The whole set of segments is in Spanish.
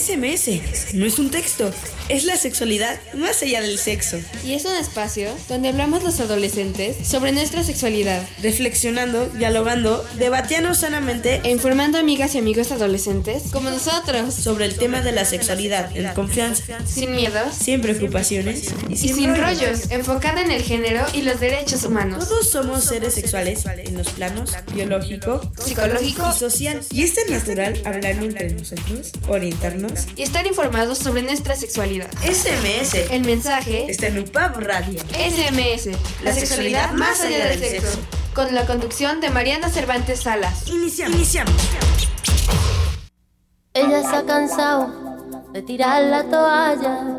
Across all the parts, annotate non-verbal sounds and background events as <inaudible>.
SMS no es un texto, es la sexualidad más allá del sexo. Y es un espacio donde hablamos los adolescentes sobre nuestra sexualidad, reflexionando, dialogando, debatiendo sanamente e informando amigas y amigos adolescentes como nosotros sobre el tema de la sexualidad en confianza, sin miedos, sin preocupaciones y sin, rollos, enfocada en el género y los derechos humanos. Todos somos seres sexuales en los planos biológico, psicológico y social. Y es natural hablar entre nosotros, orientarnos y estar informados sobre nuestra sexualidad. SMS. El mensaje está en UPAB Radio. SMS. La, sexualidad, más allá del sexo. Con la conducción de Mariana Cervantes Salas. Iniciamos. Iniciamos. Ella se ha cansado de tirar la toalla.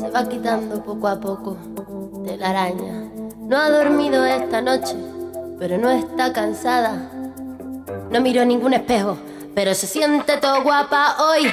Se va quitando poco a poco de la araña. No ha dormido esta noche, pero no está cansada. No miró ningún espejo pero se siente todo guapa hoy.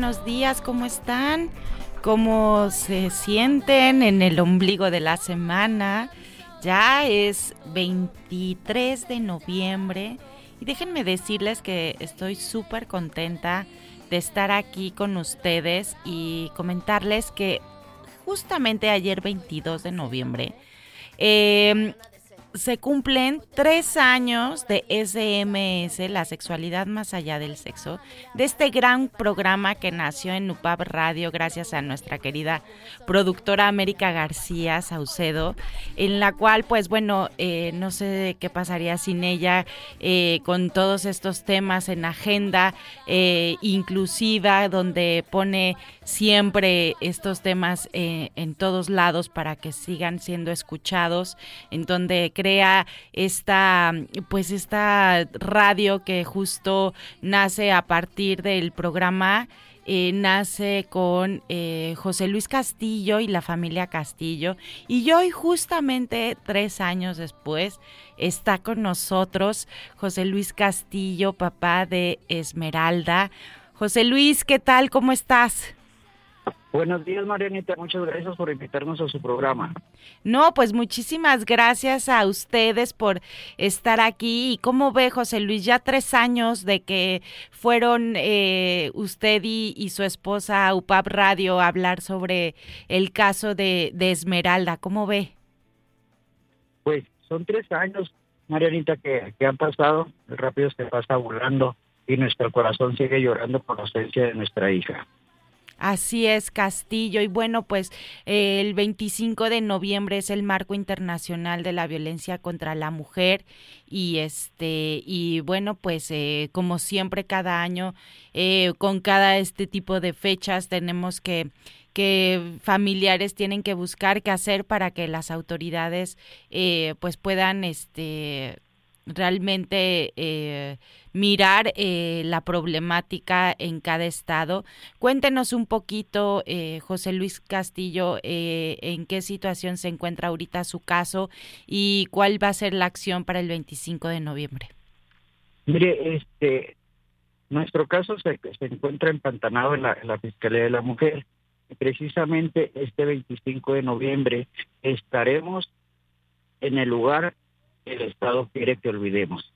buenos días, ¿cómo están? ¿Cómo se sienten en el ombligo de la semana? Ya es 23 de noviembre y déjenme decirles que estoy súper contenta de estar aquí con ustedes y comentarles que justamente ayer 22 de noviembre eh, se cumplen tres años de SMS, la sexualidad más allá del sexo, de este gran programa que nació en UPAB Radio gracias a nuestra querida productora América García Saucedo, en la cual, pues bueno, eh, no sé qué pasaría sin ella eh, con todos estos temas en agenda eh, inclusiva, donde pone siempre estos temas en todos lados para que sigan siendo escuchados, en donde crea esta, pues esta radio que justo nace a partir del programa. Eh, nace con eh, José Luis Castillo y la familia Castillo. Y hoy, justamente tres años después, está con nosotros José Luis Castillo, papá de Esmeralda. José Luis, ¿qué tal? ¿Cómo estás? Buenos días, Marianita. Muchas gracias por invitarnos a su programa. No, pues muchísimas gracias a ustedes por estar aquí. ¿Y cómo ve, José Luis? Ya tres años de que fueron eh, usted y, su esposa a UPAP Radio a hablar sobre el caso de, Esmeralda. ¿Cómo ve? Pues son tres años, Marianita, que, que han pasado. Rápido se pasa volando y nuestro corazón sigue llorando por la ausencia de nuestra hija. Así es, Castillo. Y bueno, pues el 25 de noviembre es el marco internacional de la violencia contra la mujer y este y bueno, pues eh, como siempre cada año eh, con cada este tipo de fechas tenemos que que familiares tienen que buscar qué hacer para que las autoridades eh, pues puedan este realmente eh, mirar eh, la problemática en cada estado. Cuéntenos un poquito, eh, José Luis Castillo, en qué situación se encuentra ahorita su caso y cuál va a ser la acción para el 25 de noviembre. Mire, este, nuestro caso se, se encuentra empantanado en la, en la Fiscalía de la Mujer. Precisamente este 25 de noviembre estaremos en el lugar el Estado quiere que olvidemos.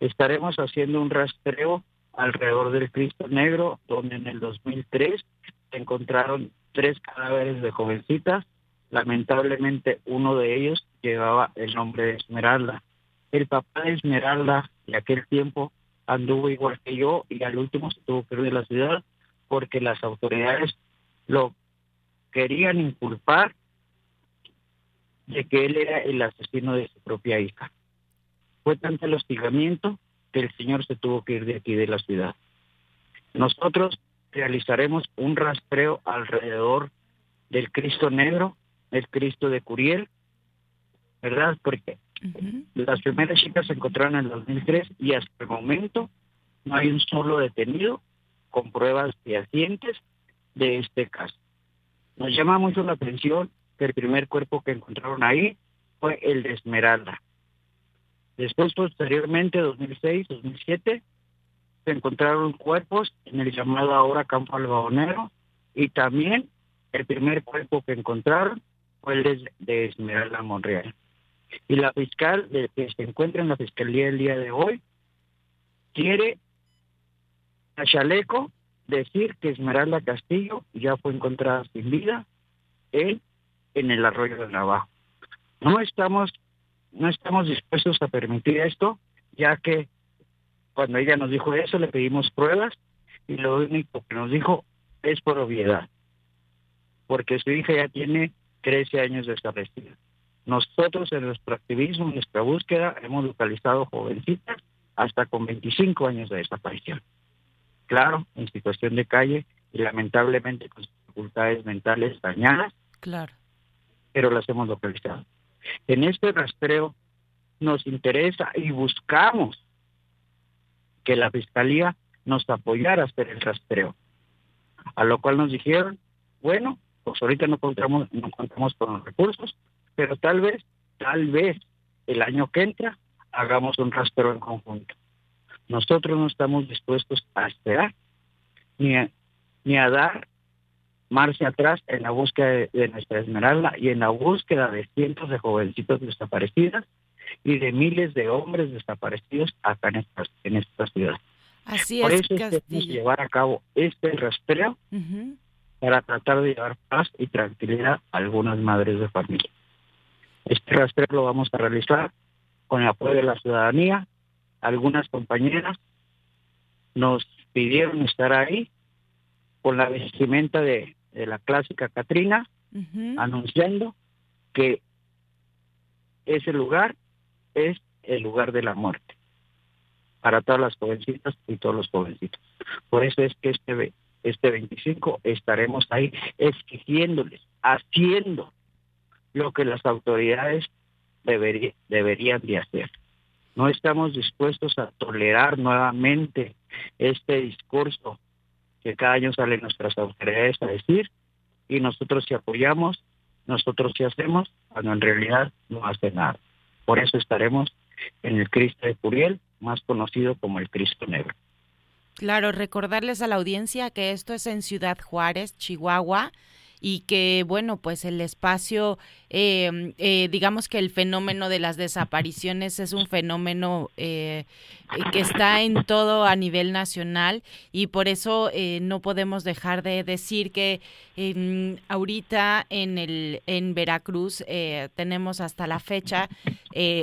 Estaremos haciendo un rastreo alrededor del Cristo Negro, donde en el 2003 se encontraron tres cadáveres de jovencitas. Lamentablemente uno de ellos llevaba el nombre de Esmeralda. El papá de Esmeralda de aquel tiempo anduvo igual que yo y al último se tuvo que ir de la ciudad porque las autoridades lo querían inculpar de que él era el asesino de su propia hija. Fue tanto el hostigamiento que el señor se tuvo que ir de aquí de la ciudad. Nosotros realizaremos un rastreo alrededor del Cristo Negro, el Cristo de Curiel, ¿verdad? Porque las primeras chicas se encontraron en el 2003 y hasta el momento no hay un solo detenido con pruebas fehacientes de este caso. Nos llama mucho la atención que el primer cuerpo que encontraron ahí fue el de Esmeralda. Después, posteriormente, 2006, 2007, se encontraron cuerpos en el llamado ahora Campo Algodonero y también el primer cuerpo que encontraron fue el de, Esmeralda Monreal. Y la fiscal de, que se encuentra en la fiscalía el día de hoy quiere a Chaleco decir que Esmeralda Castillo ya fue encontrada sin vida en, en el arroyo de Navajo. No estamos, no estamos dispuestos a permitir esto, ya que cuando ella nos dijo eso le pedimos pruebas y lo único que nos dijo es por obviedad, porque su hija ya tiene 13 años desaparecida. Nosotros en nuestro activismo, en nuestra búsqueda, hemos localizado jovencitas hasta con 25 años de desaparición claro, en situación de calle y lamentablemente con dificultades mentales dañadas. Claro. Pero las hemos localizado. En este rastreo nos interesa y buscamos que la fiscalía nos apoyara a hacer el rastreo. A lo cual nos dijeron, bueno, pues ahorita no contamos, no contamos con los recursos, pero tal vez, tal vez el año que entra hagamos un rastreo en conjunto. Nosotros no estamos dispuestos a esperar ni ni a dar marcha atrás en la búsqueda de, nuestra Esmeralda y en la búsqueda de cientos de jovencitos desaparecidas y de miles de hombres desaparecidos acá en esta, en esta ciudad. Así Por es, eso es que llevar a cabo este rastreo para tratar de llevar paz y tranquilidad a algunas madres de familia. Este rastreo lo vamos a realizar con el apoyo de la ciudadanía, algunas compañeras nos pidieron estar ahí con la vestimenta de, la clásica Catrina, anunciando que ese lugar es el lugar de la muerte para todas las jovencitas y todos los jovencitos. Por eso es que este, este 25 estaremos ahí exigiéndoles, haciendo lo que las autoridades deberían de hacer. No estamos dispuestos a tolerar nuevamente este discurso que cada año salen nuestras autoridades a decir y nosotros si apoyamos, nosotros si hacemos, cuando en realidad no hace nada. Por eso estaremos en el Cristo de Curiel, más conocido como el Cristo Negro. Claro, recordarles a la audiencia que esto es en Ciudad Juárez, Chihuahua, y que, bueno, pues el espacio, eh, eh, digamos que el fenómeno de las desapariciones es un fenómeno eh, que está en todo a nivel nacional y por eso no podemos dejar de decir que ahorita en, el, en Veracruz tenemos hasta la fecha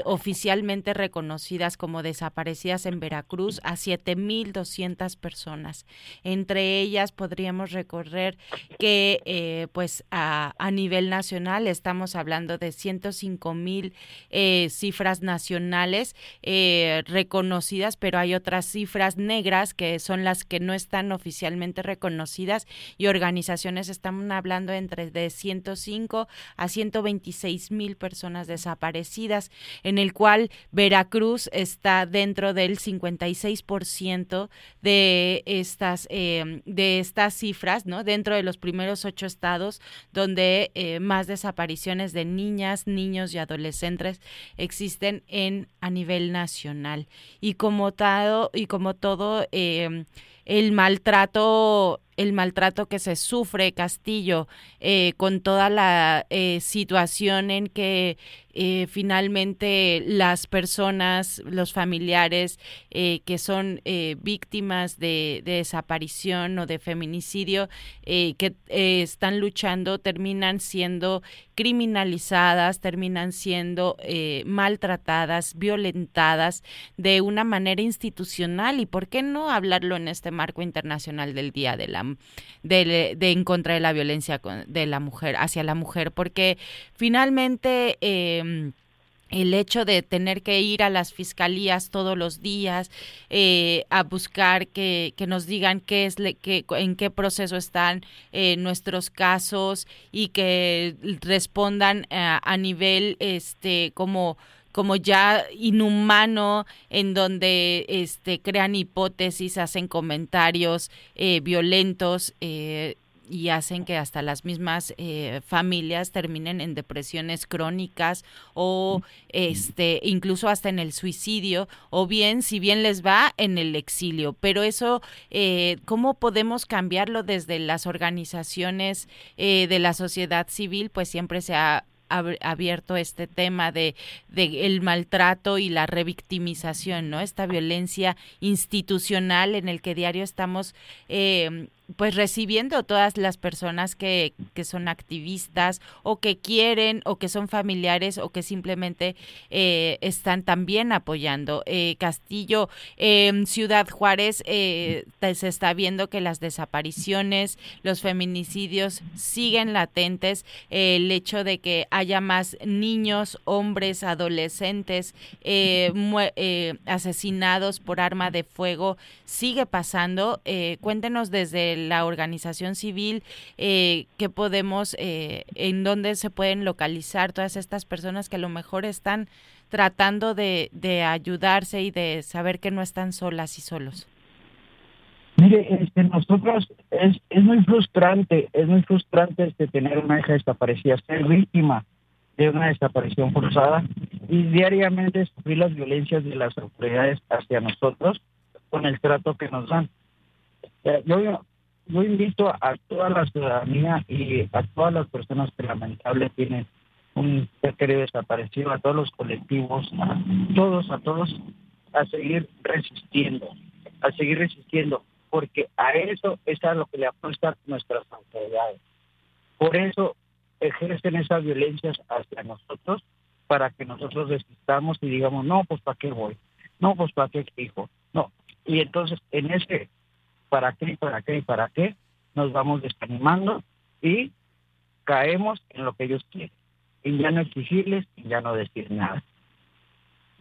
oficialmente reconocidas como desaparecidas en Veracruz a 7.200 personas. Entre ellas podríamos recorrer que pues a, a, nivel nacional estamos hablando de 105 mil eh, cifras nacionales eh, pero hay otras cifras negras que son las que no están oficialmente reconocidas y organizaciones están hablando entre de 105 a 126 mil personas desaparecidas, en el cual Veracruz está dentro del 56% de estas eh, de estas cifras, ¿no? Dentro de los primeros ocho estados donde eh, más desapariciones de niñas, niños y adolescentes existen en a nivel nacional. Y como, todo, y como todo, eh, el maltrato el maltrato que se sufre Castillo eh, con toda la eh, situación en que eh, finalmente las personas, los familiares que son víctimas de, desaparición o de feminicidio que están luchando terminan siendo criminalizadas, terminan siendo maltratadas, violentadas de una manera institucional. Y por qué no hablarlo en este marco internacional del Día de la de, en contra de la violencia de la mujer hacia la mujer, porque finalmente em, el hecho de tener que ir a las fiscalías todos los días eh, a buscar que, que, nos digan qué es le, que, en qué proceso están eh, nuestros casos y que respondan a, a nivel este como como ya inhumano en donde este crean hipótesis hacen comentarios eh, violentos eh, y hacen que hasta las mismas eh, familias terminen en depresiones crónicas o este incluso hasta en el suicidio o bien si bien les va en el exilio. Pero eso eh, cómo podemos cambiarlo desde las organizaciones eh, de la sociedad civil pues siempre se ha abierto este tema de, de, el maltrato y la revictimización, ¿no? Esta violencia institucional en el que diario estamos eh, pues recibiendo todas las personas que, que, son activistas o que quieren o que son familiares o que simplemente eh, están también apoyando. Eh, Castillo, eh, Ciudad Juárez, eh, se está viendo que las desapariciones, los feminicidios siguen latentes. el hecho de que haya más niños, hombres, adolescentes asesinados por arma de fuego sigue pasando. cuéntenos desde el la organización civil, eh, qué podemos, eh, en dónde se pueden localizar todas estas personas que a lo mejor están tratando de, de ayudarse y de saber que no están solas y solos. Mire, este, nosotros es, es muy frustrante, es muy frustrante este, tener una hija desaparecida, ser víctima de una desaparición forzada y diariamente sufrir las violencias de las autoridades hacia nosotros con el trato que nos dan. Yo, yo invito a toda la ciudadanía y a todas las personas que lamentablemente tienen un querido desaparecido, a todos los colectivos, a todos, a todos, a seguir resistiendo, a seguir resistiendo, porque a eso es a lo que le apuestan nuestras autoridades. Por eso ejercen esas violencias hacia nosotros, para que nosotros resistamos y digamos, no, pues para qué voy, no, pues para qué hijo, no. Y entonces en ese para qué, para qué, para qué, nos vamos desanimando y caemos en lo que ellos quieren, y ya no exigirles, y ya no decir nada.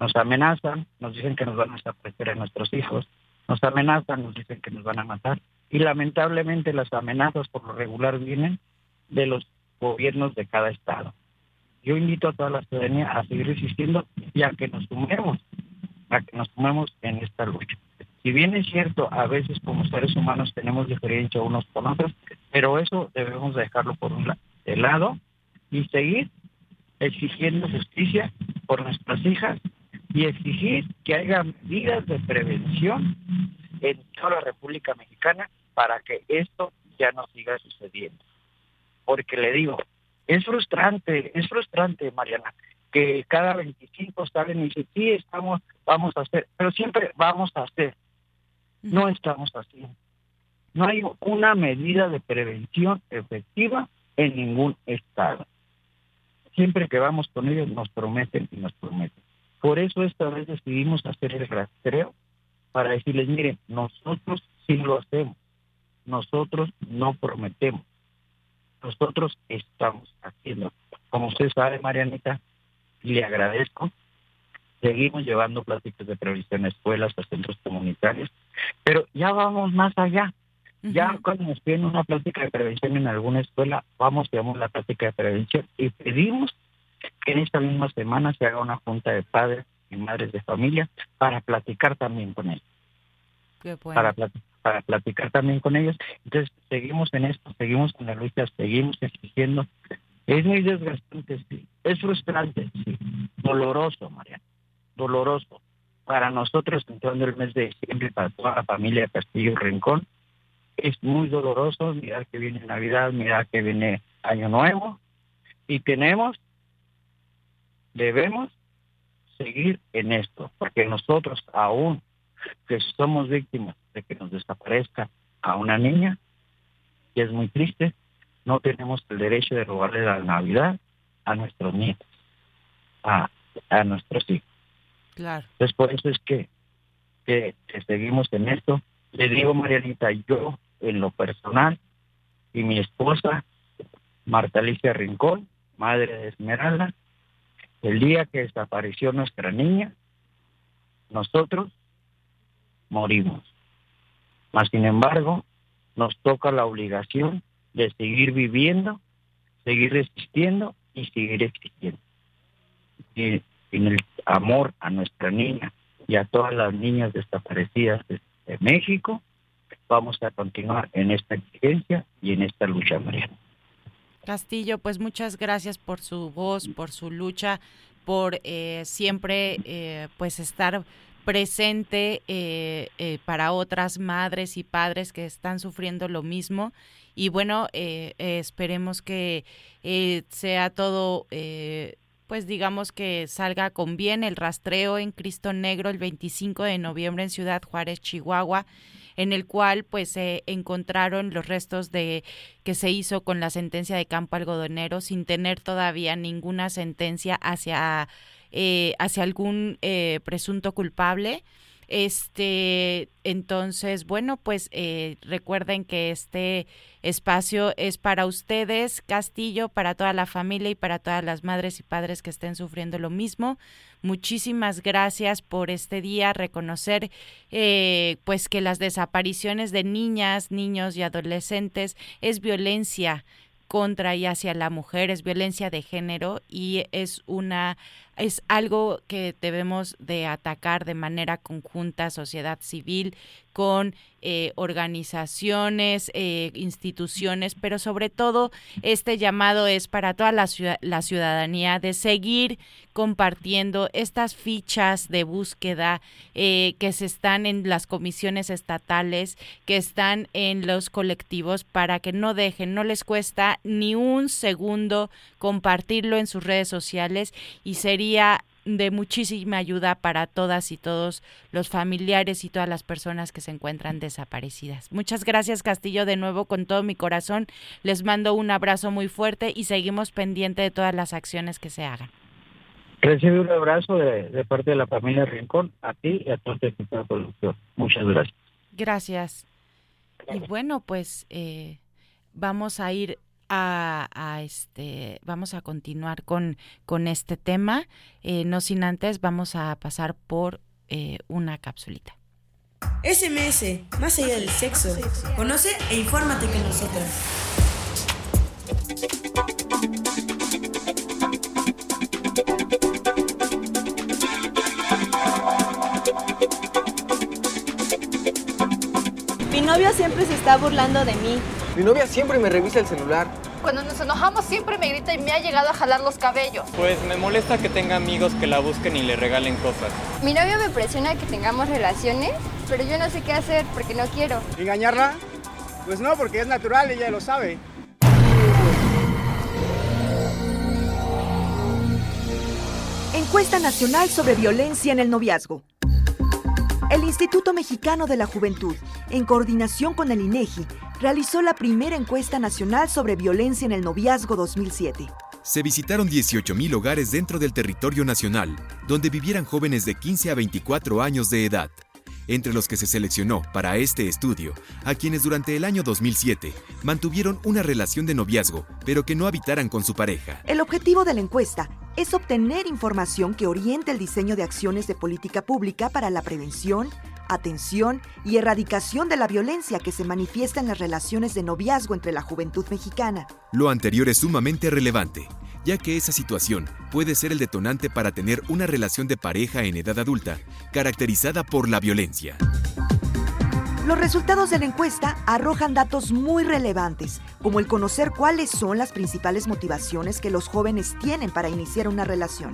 Nos amenazan, nos dicen que nos van a desaparecer a nuestros hijos, nos amenazan, nos dicen que nos van a matar, y lamentablemente las amenazas por lo regular vienen de los gobiernos de cada estado. Yo invito a toda la ciudadanía a seguir resistiendo y a que nos sumemos, a que nos sumemos en esta lucha. Si bien es cierto, a veces como seres humanos tenemos diferencia unos con otros, pero eso debemos dejarlo por un lado y seguir exigiendo justicia por nuestras hijas y exigir que haya medidas de prevención en toda la República Mexicana para que esto ya no siga sucediendo. Porque le digo, es frustrante, es frustrante, Mariana, que cada 25 salen y dicen, sí, estamos, vamos a hacer, pero siempre vamos a hacer. No estamos haciendo. No hay una medida de prevención efectiva en ningún estado. Siempre que vamos con ellos nos prometen y nos prometen. Por eso esta vez decidimos hacer el rastreo para decirles, miren, nosotros sí lo hacemos. Nosotros no prometemos. Nosotros estamos haciendo. Como usted sabe, Marianita, le agradezco seguimos llevando pláticas de prevención a escuelas, a centros comunitarios, pero ya vamos más allá. Ya cuando nos piden una plática de prevención en alguna escuela, vamos, llevamos la plática de prevención y pedimos que en esta misma semana se haga una junta de padres y madres de familia para platicar también con ellos. para, para platicar también con ellos. Entonces, seguimos en esto, seguimos en la lucha, seguimos exigiendo. Es muy desgastante, sí. Es frustrante, sí. Doloroso, Mariana doloroso para nosotros entrando el mes de diciembre para toda la familia Castillo Rincón. Es muy doloroso mirar que viene Navidad, mirar que viene Año Nuevo y tenemos, debemos seguir en esto, porque nosotros aún que somos víctimas de que nos desaparezca a una niña, y es muy triste, no tenemos el derecho de robarle la Navidad a nuestros nietos, a, a nuestros hijos. Entonces, por eso es que, que, seguimos en esto. Le digo, Marianita, yo en lo personal y mi esposa, Marta Alicia Rincón, madre de Esmeralda, El día que desapareció nuestra niña, nosotros morimos. Mas, sin embargo, nos toca la obligación de seguir viviendo, seguir resistiendo y seguir existiendo. Y en el amor a nuestra niña y a todas las niñas desaparecidas de, México, vamos a continuar en esta exigencia y en esta lucha, Mariana. Castillo, pues muchas gracias por su voz, por su lucha, por eh, siempre eh, pues estar presente eh, para otras madres y padres que están sufriendo lo mismo y bueno esperemos que sea todo pues digamos que salga con bien el rastreo en Cristo Negro el 25 de noviembre en Ciudad Juárez, Chihuahua, en el cual pues se encontraron los restos de que se hizo con la sentencia de campo algodonero sin tener todavía ninguna sentencia hacia eh, hacia algún eh, presunto culpable. Este, entonces, bueno, pues eh, recuerden que este espacio es para ustedes, Castillo, para toda la familia y para todas las madres y padres que estén sufriendo lo mismo. Muchísimas gracias por este día, reconocer eh, pues que las desapariciones de niñas, niños y adolescentes es violencia contra y hacia la mujer, es violencia de género y es una es algo que debemos de atacar de manera conjunta, sociedad civil, con eh, organizaciones, eh, instituciones, pero sobre todo este llamado es para toda la, la ciudadanía de seguir compartiendo estas fichas de búsqueda eh, que se están en las comisiones estatales, que están en los colectivos, para que no dejen, no les cuesta ni un segundo compartirlo en sus redes sociales y sería de muchísima ayuda para todas y todos los familiares y todas las personas que se encuentran desaparecidas. Muchas gracias Castillo de nuevo con todo mi corazón. Les mando un abrazo muy fuerte y seguimos pendiente de todas las acciones que se hagan. Recibe un abrazo de, parte de la familia Rincón a ti y a todo el equipo de producción. Muchas gracias. Gracias. Y bueno, pues eh, vamos a ir a, este, vamos a continuar con, con este tema. Eh, no sin antes, vamos a pasar por eh, una capsulita. SMS, más allá del sexo. Conoce e infórmate con nosotros. Mi novio siempre se está burlando de mí. Mi novia siempre me revisa el celular. Cuando nos enojamos siempre me grita y me ha llegado a jalar los cabellos. Pues me molesta que tenga amigos que la busquen y le regalen cosas. Mi novio me presiona que tengamos relaciones, pero yo no sé qué hacer porque no quiero. ¿Engañarla? Pues no, porque es natural, ella lo sabe. Encuesta Nacional sobre Violencia en el Noviazgo. El Instituto Mexicano de la Juventud, en coordinación con el INEGI, realizó la primera encuesta nacional sobre violencia en el noviazgo 2007. Se visitaron 18.000 hogares dentro del territorio nacional, donde vivieran jóvenes de 15 a 24 años de edad, entre los que se seleccionó para este estudio a quienes durante el año 2007 mantuvieron una relación de noviazgo, pero que no habitaran con su pareja. El objetivo de la encuesta es obtener información que oriente el diseño de acciones de política pública para la prevención, atención y erradicación de la violencia que se manifiesta en las relaciones de noviazgo entre la juventud mexicana. Lo anterior es sumamente relevante, ya que esa situación puede ser el detonante para tener una relación de pareja en edad adulta caracterizada por la violencia. Los resultados de la encuesta arrojan datos muy relevantes, como el conocer cuáles son las principales motivaciones que los jóvenes tienen para iniciar una relación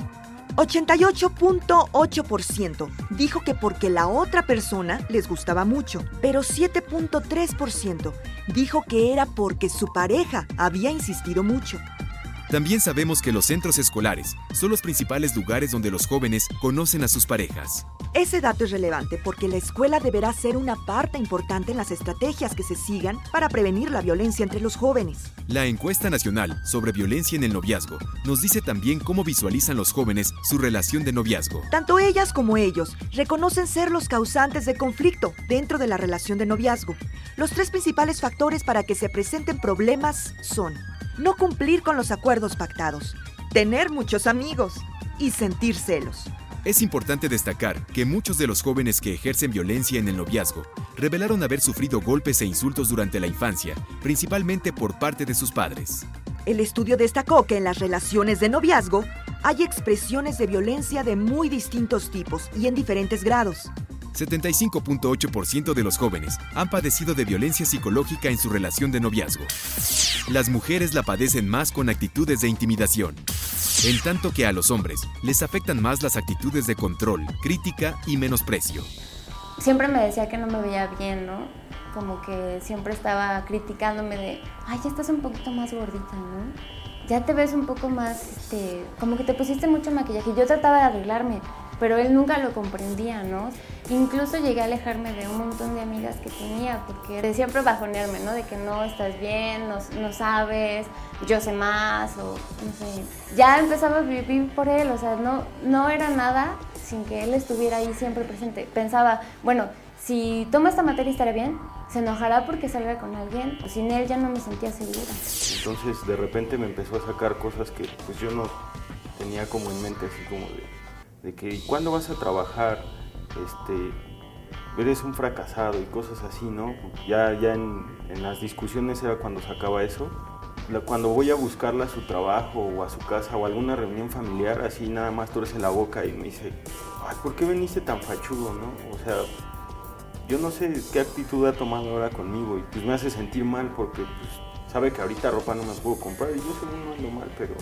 88.8% dijo que porque la otra persona les gustaba mucho, pero 7.3% dijo que era porque su pareja había insistido mucho. También sabemos que los centros escolares son los principales lugares donde los jóvenes conocen a sus parejas. Ese dato es relevante porque la escuela deberá ser una parte importante en las estrategias que se sigan para prevenir la violencia entre los jóvenes. La encuesta nacional sobre violencia en el noviazgo nos dice también cómo visualizan los jóvenes su relación de noviazgo. Tanto ellas como ellos reconocen ser los causantes de conflicto dentro de la relación de noviazgo. Los tres principales factores para que se presenten problemas son no cumplir con los acuerdos pactados, tener muchos amigos, y sentir celos. Es importante destacar que muchos de los jóvenes que ejercen violencia en el noviazgo revelaron haber sufrido golpes e insultos durante la infancia, principalmente por parte de sus padres. El estudio destacó que en las relaciones de noviazgo hay expresiones de violencia de muy distintos tipos y en diferentes grados. 75.8% de los jóvenes han padecido de violencia psicológica en su relación de noviazgo. Las mujeres la padecen más con actitudes de intimidación, en tanto que a los hombres les afectan más las actitudes de control, crítica y menosprecio. Siempre me decía que no me veía bien, ¿no? Como que siempre estaba criticándome de, ay, ya estás un poquito más gordita, ¿no? Ya te ves un poco más, este, como que te pusiste mucho maquillaje. Yo trataba de arreglarme, pero él nunca lo comprendía, ¿no? Incluso llegué a alejarme de un montón de amigas que tenía, porque de siempre bajonearme, ¿no? De que no estás bien, no, sabes, yo sé más, o no sé. Ya empezaba a vivir por él, o sea, no, no era nada sin que él estuviera ahí siempre presente. Pensaba, bueno, si toma esta materia estará bien, se enojará porque salga con alguien, o sin él ya no me sentía segura. Entonces de repente me empezó a sacar cosas que pues yo no tenía como en mente, así como de de que ¿cuándo vas a trabajar? Este, eres un fracasado y cosas así, ¿no? Ya, ya en, las discusiones era cuando sacaba eso. Cuando voy a buscarla a su trabajo o a su casa o a alguna reunión familiar, así nada más torce la boca y me dice, ay, ¿por qué veniste tan fachudo, no? O sea, yo no sé qué actitud ha tomado ahora conmigo y pues me hace sentir mal porque pues, sabe que ahorita ropa no me puedo comprar y yo según no ando mal, pero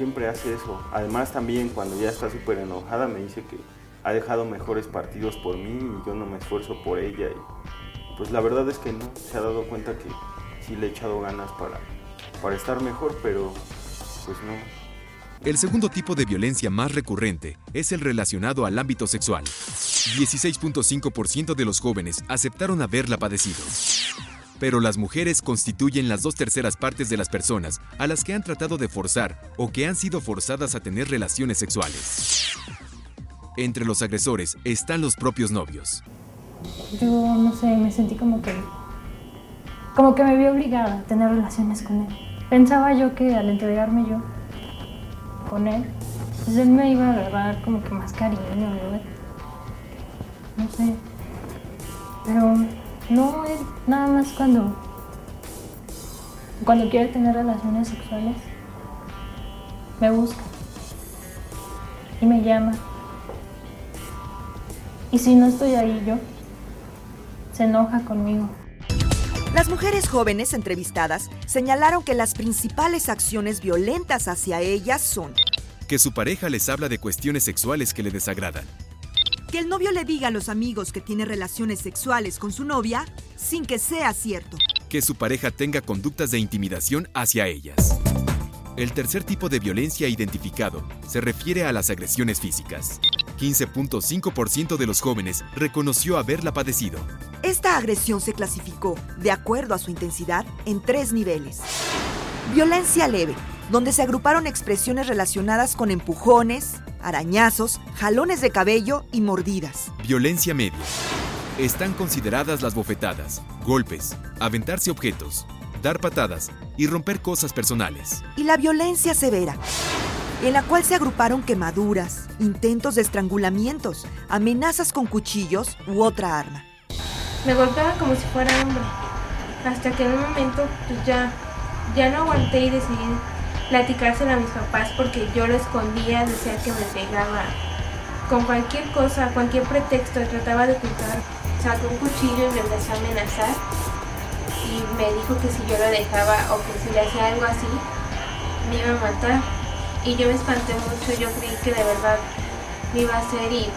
siempre hace eso. Además también cuando ya está súper enojada me dice que ha dejado mejores partidos por mí y yo no me esfuerzo por ella. Y pues la verdad es que no, se ha dado cuenta que sí le he echado ganas para, para estar mejor, pero pues no. El segundo tipo de violencia más recurrente es el relacionado al ámbito sexual. 16.5% de los jóvenes aceptaron haberla padecido pero las mujeres constituyen las dos terceras partes de las personas a las que han tratado de forzar o que han sido forzadas a tener relaciones sexuales. Entre los agresores están los propios novios. Yo no sé, me sentí como que como que me vi obligada a tener relaciones con él. Pensaba yo que al entregarme yo con él, pues él me iba a agarrar como que más cariño, No sé. Pero no, es nada más cuando, cuando quiere tener relaciones sexuales, me busca y me llama. Y si no estoy ahí yo, se enoja conmigo. Las mujeres jóvenes entrevistadas señalaron que las principales acciones violentas hacia ellas son que su pareja les habla de cuestiones sexuales que le desagradan, que el novio le diga a los amigos que tiene relaciones sexuales con su novia sin que sea cierto. Que su pareja tenga conductas de intimidación hacia ellas. El tercer tipo de violencia identificado se refiere a las agresiones físicas. 15.5% de los jóvenes reconoció haberla padecido. Esta agresión se clasificó, de acuerdo a su intensidad, en tres niveles. Violencia leve, donde se agruparon expresiones relacionadas con empujones, arañazos, jalones de cabello y mordidas. Violencia media. Están consideradas las bofetadas, golpes, aventarse objetos, dar patadas y romper cosas personales. Y la violencia severa, en la cual se agruparon quemaduras, intentos de estrangulamientos, amenazas con cuchillos u otra arma. Me golpeaba como si fuera hombre, hasta que en un momento pues ya, ya no aguanté y decidí platicárselo a mis papás porque yo lo escondía, decía que me pegaba. Con cualquier cosa, cualquier pretexto, trataba de ocultar. Sacó un cuchillo y me empezó a amenazar. Y me dijo que si yo lo dejaba o que si le hacía algo así, me iba a matar. Y yo me espanté mucho, yo creí que de verdad me iba a hacer y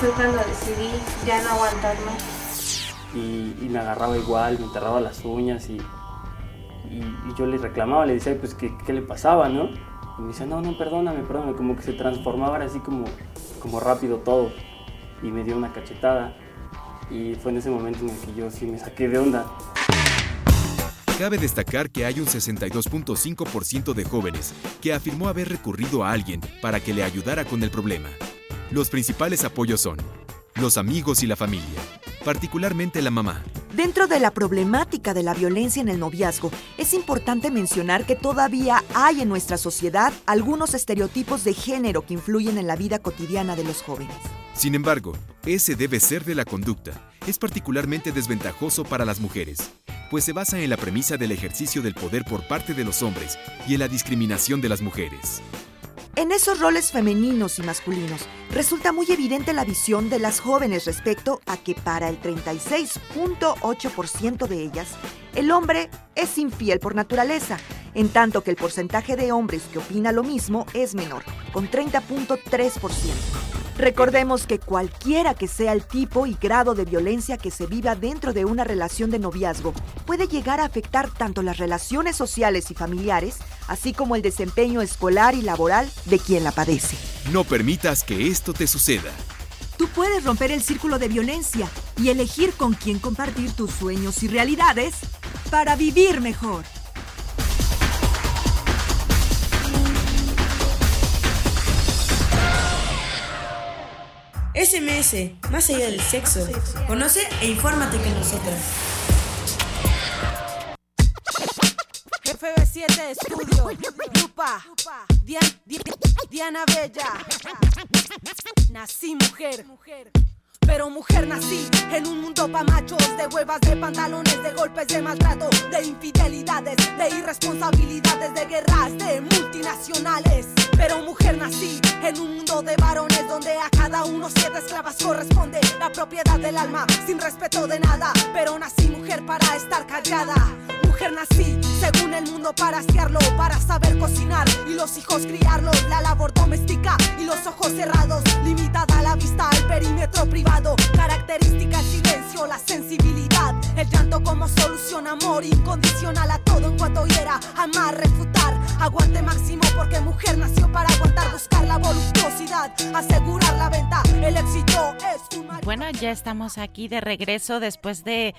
fue cuando decidí ya no aguantar más. Y, y me agarraba igual, me enterraba las uñas y y, yo le reclamaba, le decía, pues, ¿qué, ¿qué, le pasaba, no? Y me decía, no, no, perdóname, perdóname, como que se transformaba así como, como rápido todo. Y me dio una cachetada. Y fue en ese momento en el que yo sí me saqué de onda. Cabe destacar que hay un 62.5% de jóvenes que afirmó haber recurrido a alguien para que le ayudara con el problema. Los principales apoyos son los amigos y la familia, particularmente la mamá. Dentro de la problemática de la violencia en el noviazgo, es importante mencionar que todavía hay en nuestra sociedad algunos estereotipos de género que influyen en la vida cotidiana de los jóvenes. Sin embargo, ese debe ser de la conducta. Es particularmente desventajoso para las mujeres, pues se basa en la premisa del ejercicio del poder por parte de los hombres y en la discriminación de las mujeres. En esos roles femeninos y masculinos resulta muy evidente la visión de las jóvenes respecto a que para el 36.8% de ellas, el hombre es infiel por naturaleza, en tanto que el porcentaje de hombres que opina lo mismo es menor, con 30.3%. Recordemos que cualquiera que sea el tipo y grado de violencia que se viva dentro de una relación de noviazgo puede llegar a afectar tanto las relaciones sociales y familiares, así como el desempeño escolar y laboral de quien la padece. No permitas que esto te suceda. Tú puedes romper el círculo de violencia y elegir con quién compartir tus sueños y realidades para vivir mejor. SMS, más allá del sexo. Conoce e infórmate con nosotros. FB7 Estudio, Lupa, Diana Bella. Nací mujer pero mujer nací en un mundo pa' machos, de huevas, de pantalones, de golpes, de maltrato, de infidelidades, de irresponsabilidades, de guerras, de multinacionales. Pero mujer nací en un mundo de varones donde a cada uno siete esclavas corresponde la propiedad del alma, sin respeto de nada. Pero nací mujer para estar callada. Mujer nací según el mundo para asearlo, para saber cocinar y los hijos criarlos. La labor doméstica y los ojos cerrados, limitada la vista al perímetro privado Característica el silencio, la sensibilidad. El llanto como solución, amor incondicional a todo en cuanto hiera. Amar, refutar, aguante máximo porque mujer nació para aguantar, buscar la voluptuosidad, asegurar la venta. El éxito es un Bueno, ya estamos aquí de regreso después de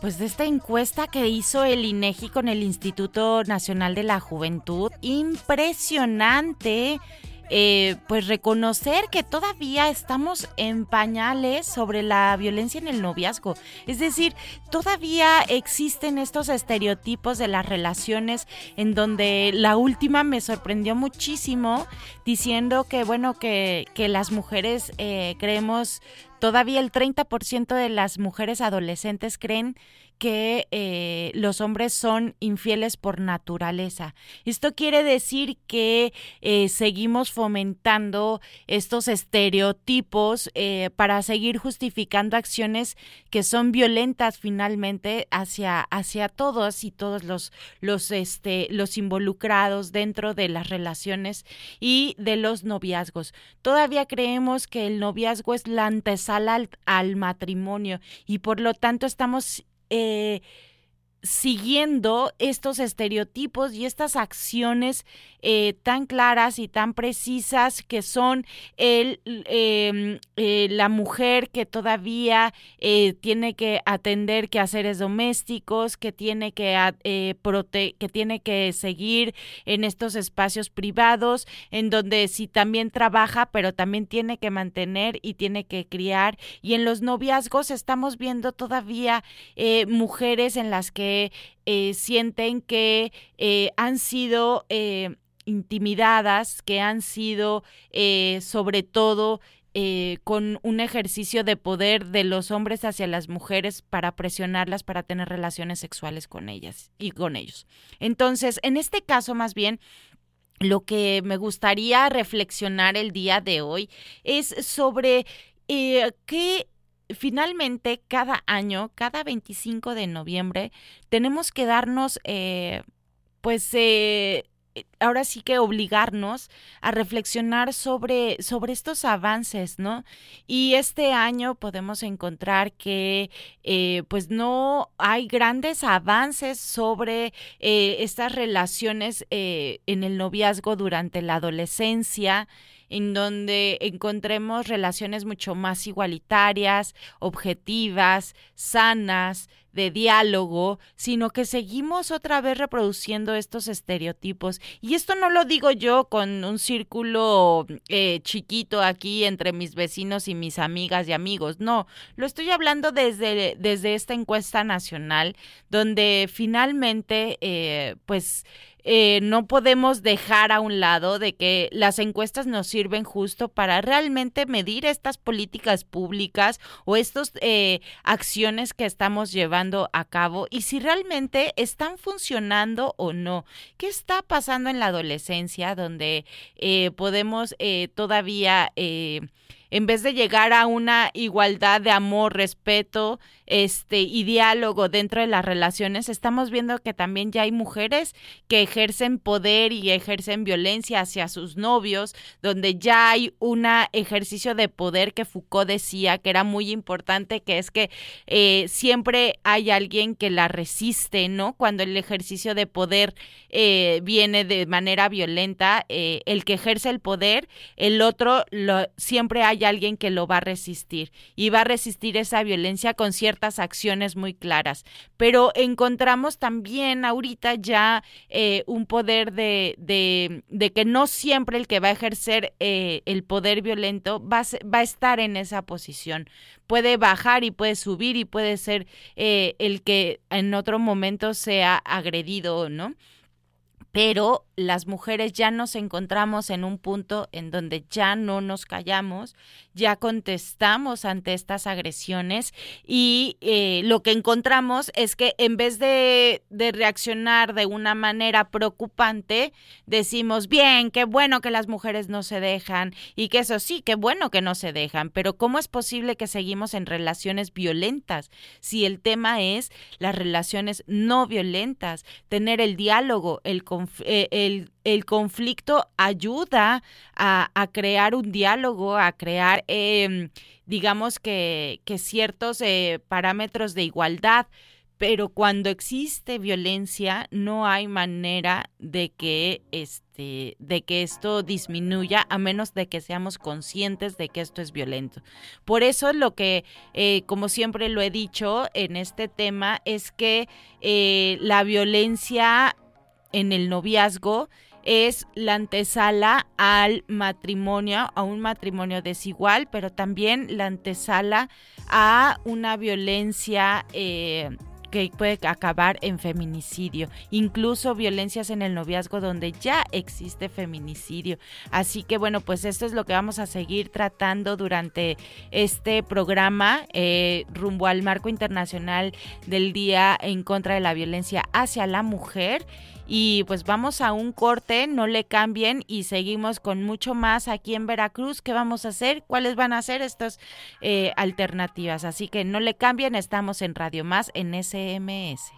pues de esta encuesta que hizo el INEGI con el Instituto Nacional de la Juventud, impresionante eh, pues reconocer que todavía estamos en pañales sobre la violencia en el noviazgo. Es decir, todavía existen estos estereotipos de las relaciones en donde la última me sorprendió muchísimo diciendo que, bueno, que, que las mujeres eh, creemos, todavía el 30% de las mujeres adolescentes creen que eh, los hombres son infieles por naturaleza. Esto quiere decir que eh, seguimos fomentando estos estereotipos eh, para seguir justificando acciones que son violentas finalmente hacia, hacia todos y todos los, los, este, los involucrados dentro de las relaciones y de los noviazgos. Todavía creemos que el noviazgo es la antesala al, al matrimonio y por lo tanto estamos eh, siguiendo estos estereotipos y estas acciones eh, tan claras y tan precisas que son el, em, eh, la mujer que todavía eh, tiene que atender quehaceres domésticos, que tiene que, que tiene que seguir en estos espacios privados, en donde sí también trabaja, pero también tiene que mantener y tiene que criar. Y en los noviazgos estamos viendo todavía mujeres en las que sienten que han sido intimidadas, que han sido eh, sobre todo eh, con un ejercicio de poder de los hombres hacia las mujeres para presionarlas para tener relaciones sexuales con ellas y con ellos. Entonces, en este caso más bien, lo que me gustaría reflexionar el día de hoy es sobre eh, qué finalmente cada año, cada 25 de noviembre, tenemos que darnos, pues, eh, eh, ahora sí que obligarnos a reflexionar sobre, sobre estos avances, ¿no? Y este año podemos encontrar que eh, pues no hay grandes avances sobre eh, estas relaciones en el noviazgo durante la adolescencia en donde encontremos relaciones mucho más igualitarias, objetivas, sanas, de diálogo, sino que seguimos otra vez reproduciendo estos estereotipos. Y esto no lo digo yo con un círculo eh, chiquito aquí entre mis vecinos y mis amigas y amigos, no, lo estoy hablando desde, desde esta encuesta nacional, donde finalmente, eh, pues, eh, no podemos dejar a un lado de que las encuestas nos sirven justo para realmente medir estas políticas públicas o estas acciones que estamos llevando a cabo y si realmente están funcionando o no. ¿Qué está pasando en la adolescencia donde eh, podemos todavía en vez de llegar a una igualdad de amor, respeto, este y diálogo dentro de las relaciones, estamos viendo que también ya hay mujeres que ejercen poder y ejercen violencia hacia sus novios, donde ya hay un ejercicio de poder que Foucault decía que era muy importante, que es que eh, siempre hay alguien que la resiste, ¿no? Cuando el ejercicio de poder eh, viene de manera violenta, eh, el que ejerce el poder, el otro lo, siempre hay alguien que lo va a resistir y va a resistir esa violencia con ciertas acciones muy claras. Pero encontramos también ahorita ya eh, un poder de, de, que no siempre el que va a ejercer eh, el poder violento va a, va a estar en esa posición puede bajar y puede subir y puede ser eh, el que en otro momento sea agredido, ¿no? pero las mujeres ya nos encontramos en un punto en donde ya no nos callamos, ya contestamos ante estas agresiones y eh, lo que encontramos es que en vez de, reaccionar de una manera preocupante, decimos, bien, qué bueno que las mujeres no se dejan y que eso sí, qué bueno que no se dejan, pero ¿cómo es posible que seguimos en relaciones violentas si el tema es las relaciones no violentas, tener el diálogo, el eh, el, conflicto ayuda a, crear un diálogo, a crear, em, digamos que, ciertos eh, parámetros de igualdad. Pero cuando existe violencia no hay manera de que este de que esto disminuya a menos de que seamos conscientes de que esto es violento. Por eso lo que eh, como siempre lo he dicho en este tema es que la violencia en el noviazgo es la antesala al matrimonio, a un matrimonio desigual, pero también la antesala a una violencia eh, que puede acabar en feminicidio, incluso violencias en el noviazgo donde ya existe feminicidio. Así que bueno, pues esto es lo que vamos a seguir tratando durante este programa eh, rumbo al marco internacional del Día en contra de la violencia hacia la mujer. Y pues vamos a un corte, no le cambien y seguimos con mucho más aquí en Veracruz. ¿Qué vamos a hacer? ¿Cuáles van a ser estas eh, alternativas? Así que no le cambien, estamos en Radio Más en SMS.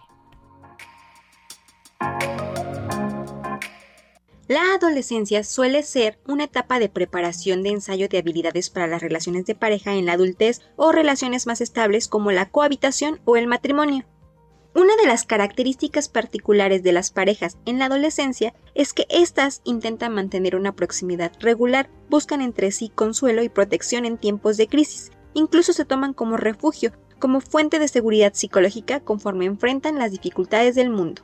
La adolescencia suele ser una etapa de preparación de ensayo de habilidades para las relaciones de pareja en la adultez o relaciones más estables como la cohabitación o el matrimonio. Una de las características particulares de las parejas en la adolescencia es que éstas intentan mantener una proximidad regular, buscan entre sí consuelo y protección en tiempos de crisis, incluso se toman como refugio, como fuente de seguridad psicológica conforme enfrentan las dificultades del mundo.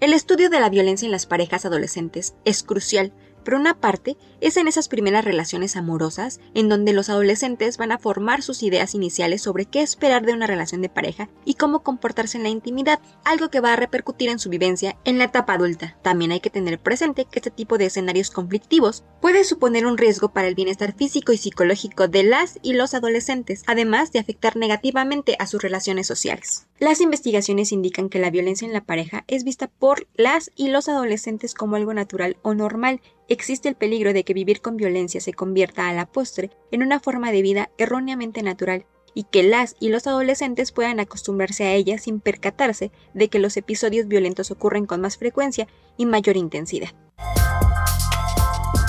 El estudio de la violencia en las parejas adolescentes es crucial pero una parte es en esas primeras relaciones amorosas en donde los adolescentes van a formar sus ideas iniciales sobre qué esperar de una relación de pareja y cómo comportarse en la intimidad, algo que va a repercutir en su vivencia en la etapa adulta. También hay que tener presente que este tipo de escenarios conflictivos puede suponer un riesgo para el bienestar físico y psicológico de las y los adolescentes, además de afectar negativamente a sus relaciones sociales. Las investigaciones indican que la violencia en la pareja es vista por las y los adolescentes como algo natural o normal existe el peligro de que vivir con violencia se convierta a la postre en una forma de vida erróneamente natural y que las y los adolescentes puedan acostumbrarse a ella sin percatarse de que los episodios violentos ocurren con más frecuencia y mayor intensidad.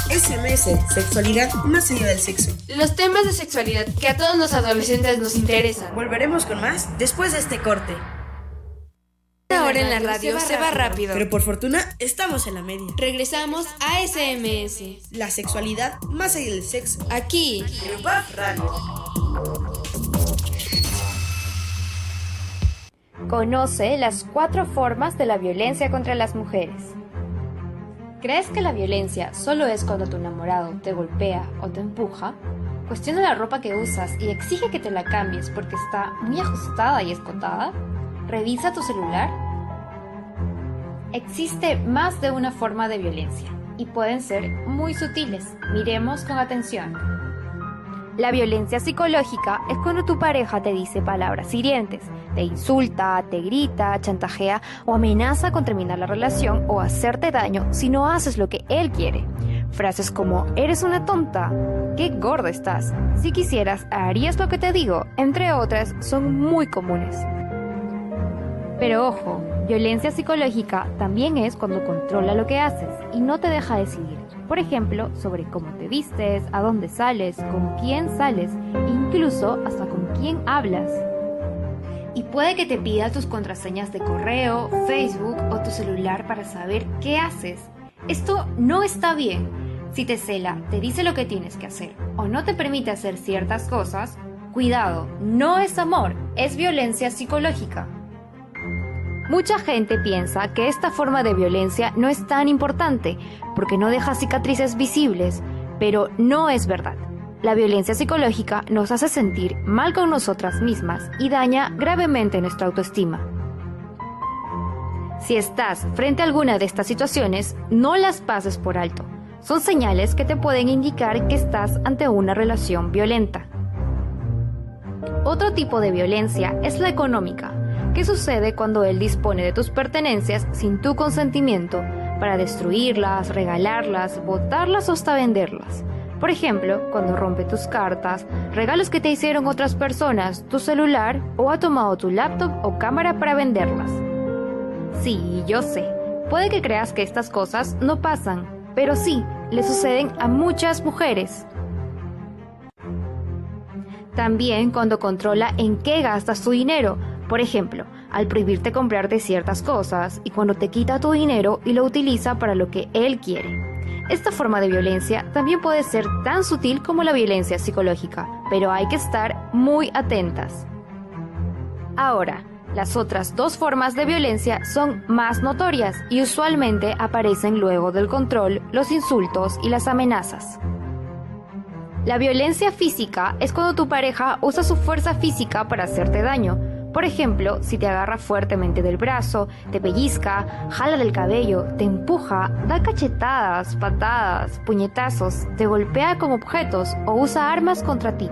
SMS, sexualidad más allá del sexo. Los temas de sexualidad que a todos los adolescentes nos interesan. Volveremos con más después de este corte. Ahora en la radio se va, rápido. Pero por fortuna estamos en la media. Regresamos a SMS. La sexualidad más allá del sexo. Aquí. En Radio. Conoce las cuatro formas de la violencia contra las mujeres. ¿Crees que la violencia solo es cuando tu enamorado te golpea o te empuja? Cuestiona la ropa que usas y exige que te la cambies porque está muy ajustada y escotada. Revisa tu celular. Existe más de una forma de violencia y pueden ser muy sutiles. Miremos con atención. La violencia psicológica es cuando tu pareja te dice palabras hirientes, te insulta, te grita, chantajea o amenaza con terminar la relación o hacerte daño si no haces lo que él quiere. Frases como eres una tonta, qué gorda estás, si quisieras harías lo que te digo, entre otras, son muy comunes. Pero ojo, violencia psicológica también es cuando controla lo que haces y no te deja decidir. Por ejemplo, sobre cómo te vistes, a dónde sales, con quién sales, incluso hasta con quién hablas. Y puede que te pida tus contraseñas de correo, Facebook o tu celular para saber qué haces. Esto no está bien. Si te cela, te dice lo que tienes que hacer o no te permite hacer ciertas cosas, cuidado, no es amor, es violencia psicológica. Mucha gente piensa que esta forma de violencia no es tan importante porque no deja cicatrices visibles, pero no es verdad. La violencia psicológica nos hace sentir mal con nosotras mismas y daña gravemente nuestra autoestima. Si estás frente a alguna de estas situaciones, no las pases por alto. Son señales que te pueden indicar que estás ante una relación violenta. Otro tipo de violencia es la económica, ¿Qué sucede cuando él dispone de tus pertenencias sin tu consentimiento para destruirlas, regalarlas, botarlas o hasta venderlas? Por ejemplo, cuando rompe tus cartas, regalos que te hicieron otras personas, tu celular o ha tomado tu laptop o cámara para venderlas. Sí, yo sé, puede que creas que estas cosas no pasan, pero sí, le suceden a muchas mujeres. También cuando controla en qué gastas tu dinero, por ejemplo, al prohibirte comprarte ciertas cosas y cuando te quita tu dinero y lo utiliza para lo que él quiere. Esta forma de violencia también puede ser tan sutil como la violencia psicológica, pero hay que estar muy atentas. Ahora, las otras dos formas de violencia son más notorias y usualmente aparecen luego del control, los insultos y las amenazas. La violencia física es cuando tu pareja usa su fuerza física para hacerte daño, por ejemplo, si te agarra fuertemente del brazo, te pellizca, jala del cabello, te empuja, da cachetadas, patadas, puñetazos, te golpea con objetos o usa armas contra ti.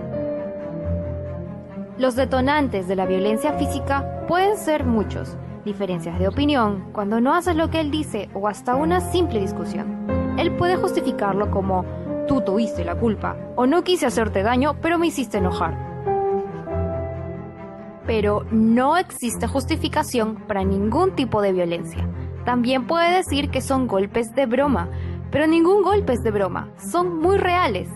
Los detonantes de la violencia física pueden ser muchos, diferencias de opinión, cuando no haces lo que él dice o hasta una simple discusión. Él puede justificarlo como tú tuviste la culpa o no quise hacerte daño pero me hiciste enojar pero no existe justificación para ningún tipo de violencia. También puede decir que son golpes de broma, pero ningún golpe es de broma, son muy reales.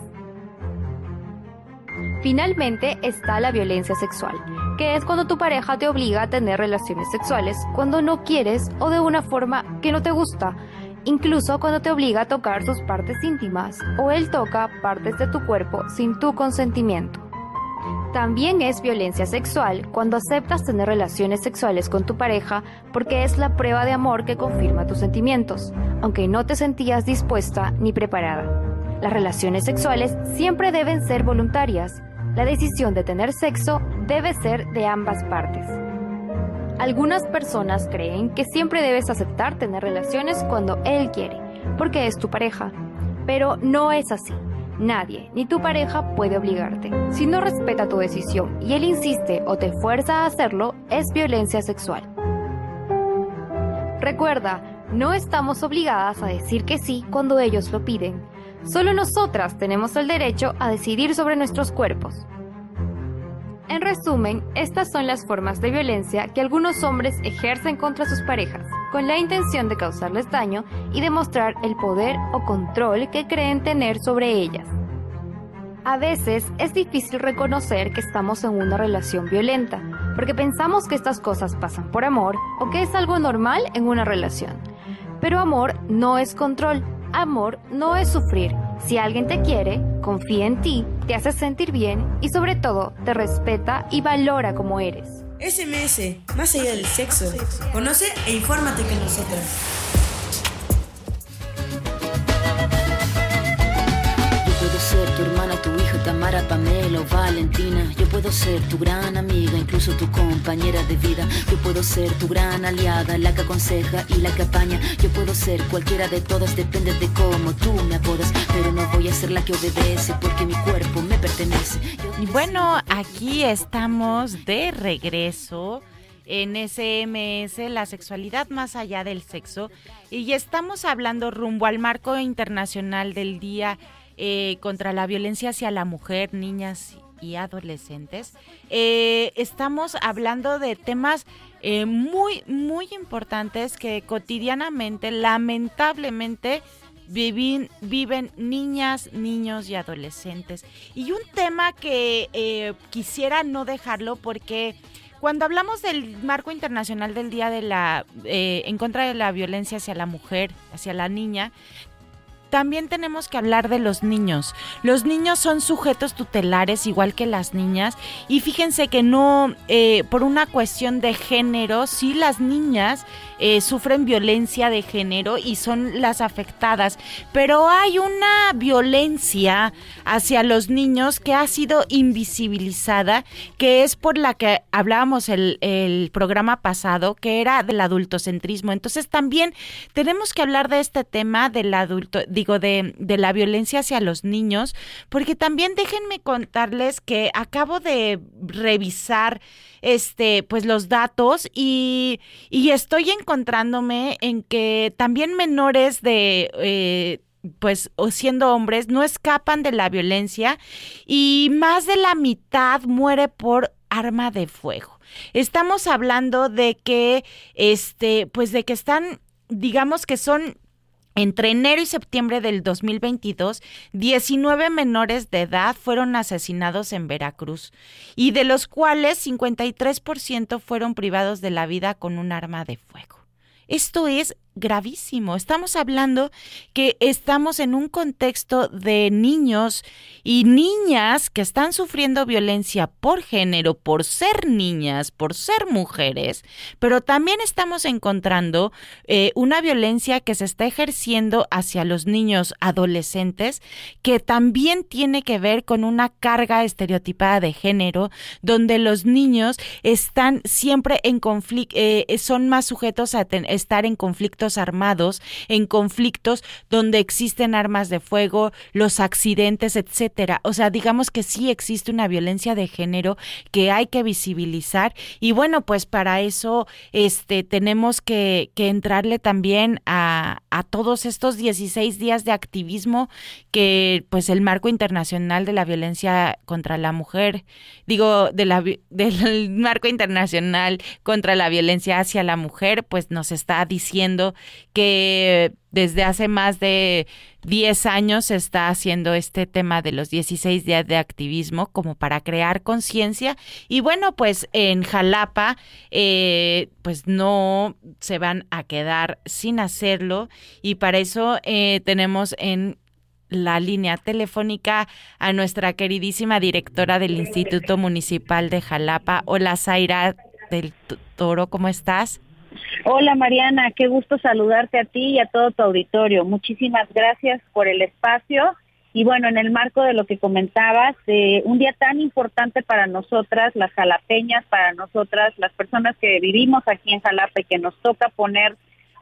Finalmente está la violencia sexual, que es cuando tu pareja te obliga a tener relaciones sexuales cuando no quieres o de una forma que no te gusta, incluso cuando te obliga a tocar sus partes íntimas o él toca partes de tu cuerpo sin tu consentimiento. También es violencia sexual cuando aceptas tener relaciones sexuales con tu pareja porque es la prueba de amor que confirma tus sentimientos, aunque no te sentías dispuesta ni preparada. Las relaciones sexuales siempre deben ser voluntarias. La decisión de tener sexo debe ser de ambas partes. Algunas personas creen que siempre debes aceptar tener relaciones cuando él quiere, porque es tu pareja, pero no es así. Nadie, ni tu pareja, puede obligarte. Si no respeta tu decisión y él insiste o te fuerza a hacerlo, es violencia sexual. Recuerda, no estamos obligadas a decir que sí cuando ellos lo piden. Solo nosotras tenemos el derecho a decidir sobre nuestros cuerpos. En resumen, estas son las formas de violencia que algunos hombres ejercen contra sus parejas, con la intención de causarles daño y demostrar el poder o control que creen tener sobre ellas. A veces es difícil reconocer que estamos en una relación violenta, porque pensamos que estas cosas pasan por amor o que es algo normal en una relación. Pero amor no es control, amor no es sufrir, si alguien te quiere, confía en ti, te hace sentir bien y sobre todo te respeta y valora como eres. SMS, más allá del sexo. Conoce e infórmate con nosotros. Tamara, Pamela o Valentina. Yo puedo ser tu gran amiga, incluso tu compañera de vida. Yo puedo ser tu gran aliada, la que aconseja y la que apaña. Yo puedo ser cualquiera de todas, depende de cómo tú me apodas. Pero no voy a ser la que obedece porque mi cuerpo me pertenece. Y bueno, aquí estamos de regreso en SMS, la sexualidad más allá del sexo, y estamos hablando rumbo al marco internacional del Día eh, contra la Violencia hacia la Mujer, Niñas y Adolescentes. Eh, estamos hablando de temas eh, muy, muy importantes que cotidianamente, lamentablemente, viven, niñas, niños y adolescentes. Y un tema que eh, quisiera no dejarlo porque cuando hablamos del marco internacional del Día de la en contra de la violencia hacia la mujer, hacia la niña, también tenemos que hablar de los niños. Los niños son sujetos tutelares igual que las niñas y fíjense que no, eh, por una cuestión de género, sí las niñas eh, sufren violencia de género y son las afectadas, pero hay una violencia hacia los niños que ha sido invisibilizada, que es por la que hablábamos el, el programa pasado, que era del adultocentrismo. Entonces también tenemos que hablar de este tema del adulto, digo, de, de la violencia hacia los niños, porque también déjenme contarles que acabo de revisar este, pues los datos y, y estoy encontrándome en que también menores de... Eh, pues o siendo hombres no escapan de la violencia y más de la mitad muere por arma de fuego. Estamos hablando de que este pues de que están digamos que son entre enero y septiembre del 2022, 19 menores de edad fueron asesinados en Veracruz y de los cuales 53% fueron privados de la vida con un arma de fuego. Esto es gravísimo. Estamos hablando que estamos en un contexto de niños y niñas que están sufriendo violencia por género, por ser niñas, por ser mujeres, pero también estamos encontrando eh, una violencia que se está ejerciendo hacia los niños adolescentes que también tiene que ver con una carga estereotipada de género, donde los niños están siempre en conflicto, eh, son más sujetos a estar en conflicto armados, en conflictos donde existen armas de fuego, los accidentes, etcétera. O sea, digamos que sí existe una violencia de género que hay que visibilizar y bueno, pues para eso este tenemos que, que entrarle también a, a todos estos 16 días de activismo que pues el marco internacional de la violencia contra la mujer, digo, de la, <laughs> del marco internacional contra la violencia hacia la mujer, pues nos está diciendo que desde hace más de 10 años se está haciendo este tema de los 16 días de activismo como para crear conciencia y bueno pues en Jalapa eh, pues no se van a quedar sin hacerlo y para eso eh, tenemos en la línea telefónica a nuestra queridísima directora del Instituto Municipal de Jalapa. Hola Zaira del Toro, ¿cómo estás? Hola Mariana, qué gusto saludarte a ti y a todo tu auditorio. Muchísimas gracias por el espacio. Y bueno, en el marco de lo que comentabas, de un día tan importante para nosotras, las jalapeñas, para nosotras, las personas que vivimos aquí en Jalapa y que nos toca poner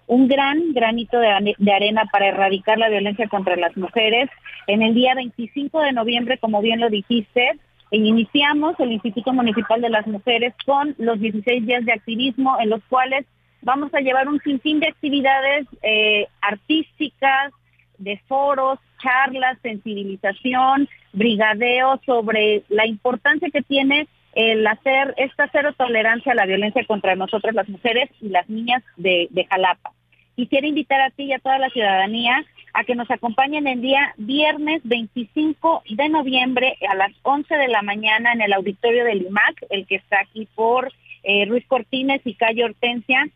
un gran granito de, de, arena para erradicar la violencia contra las mujeres. En el día 25 de noviembre, como bien lo dijiste, iniciamos el Instituto Municipal de las Mujeres con los 16 días de activismo en los cuales vamos a llevar un sinfín de actividades eh, artísticas, de foros, charlas, sensibilización, brigadeo sobre la importancia que tiene el hacer esta cero tolerancia a la violencia contra nosotras las mujeres y las niñas de, de Jalapa. Quisiera invitar a ti y a toda la ciudadanía a que nos acompañen el día viernes 25 de noviembre a las 11 de la mañana en el auditorio del IMAC, el que está aquí por eh, Ruiz Cortines y Calle Hortensia,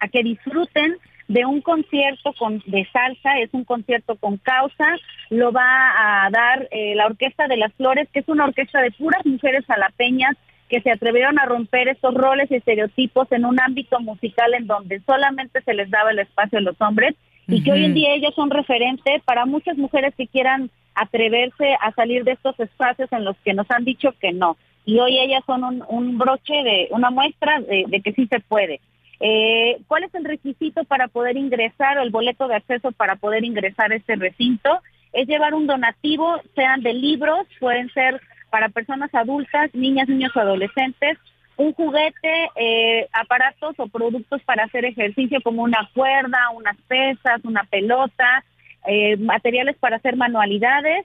a que disfruten de un concierto con, de salsa, es un concierto con causa, lo va a dar eh, la Orquesta de las Flores, que es una orquesta de puras mujeres jalapeñas que se atrevieron a romper estos roles y estereotipos en un ámbito musical en donde solamente se les daba el espacio a los hombres y que hoy en día ellos son referentes para muchas mujeres que quieran atreverse a salir de estos espacios en los que nos han dicho que no. Y hoy ellas son un, broche de una muestra de, que sí se puede. Eh, ¿Cuál es el requisito para poder ingresar o el boleto de acceso para poder ingresar a este recinto? Es llevar un donativo, sean de libros, pueden ser para personas adultas, niñas, niños o adolescentes, un juguete, eh, aparatos o productos para hacer ejercicio como una cuerda, unas pesas, una pelota, eh, materiales para hacer manualidades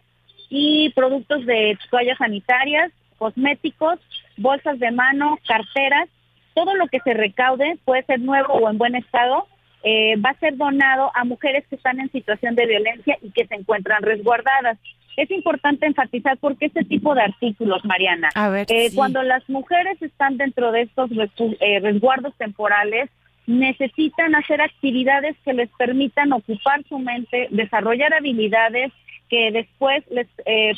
y productos de toallas sanitarias, cosméticos, bolsas de mano, carteras, todo lo que se recaude, puede ser nuevo o en buen estado, eh, va a ser donado a mujeres que están en situación de violencia y que se encuentran resguardadas. Es importante enfatizar porque este tipo de artículos, Mariana, eh, cuando las mujeres están dentro de estos eh, resguardos temporales, necesitan hacer actividades que les permitan ocupar su mente, desarrollar habilidades que después les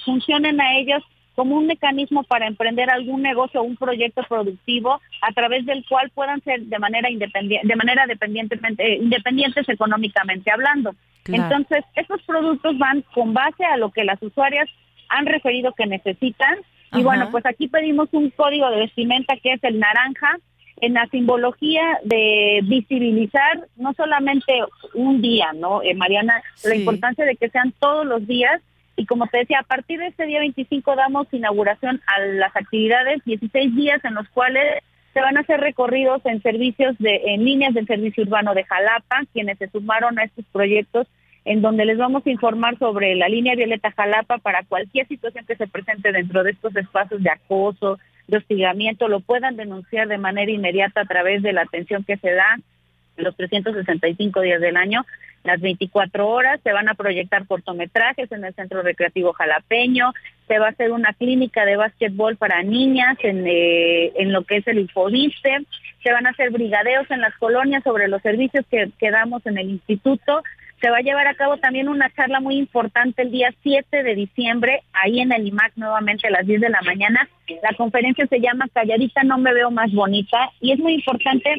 funcionen a ellos como un mecanismo para emprender algún negocio o un proyecto productivo a través del cual puedan ser de manera independiente, de manera dependientemente, independientes económicamente hablando. Entonces, estos productos van con base a lo que las usuarias han referido que necesitan. Y bueno, pues aquí pedimos un código de vestimenta que es el naranja, en la simbología de visibilizar no solamente un día, ¿no, eh, Mariana? La importancia de que sean todos los días. Y como te decía, a partir de este día 25 damos inauguración a las actividades, 16 días en los cuales se van a hacer recorridos en servicios de, en líneas del servicio urbano de Jalapa, quienes se sumaron a estos proyectos, en donde les vamos a informar sobre la línea Violeta Jalapa para cualquier situación que se presente dentro de estos espacios de acoso, de hostigamiento, lo puedan denunciar de manera inmediata a través de la atención que se da los 365 días del año, las 24 horas, se van a proyectar cortometrajes en el Centro Recreativo Jalapeño, se va a hacer una clínica de básquetbol para niñas en, eh, en lo que es el Infoviste, se van a hacer brigadeos en las colonias sobre los servicios que, que damos en el instituto, se va a llevar a cabo también una charla muy importante el día 7 de diciembre, ahí en el IMAC nuevamente a las 10 de la mañana. La conferencia se llama Calladita no me veo más bonita y es muy importante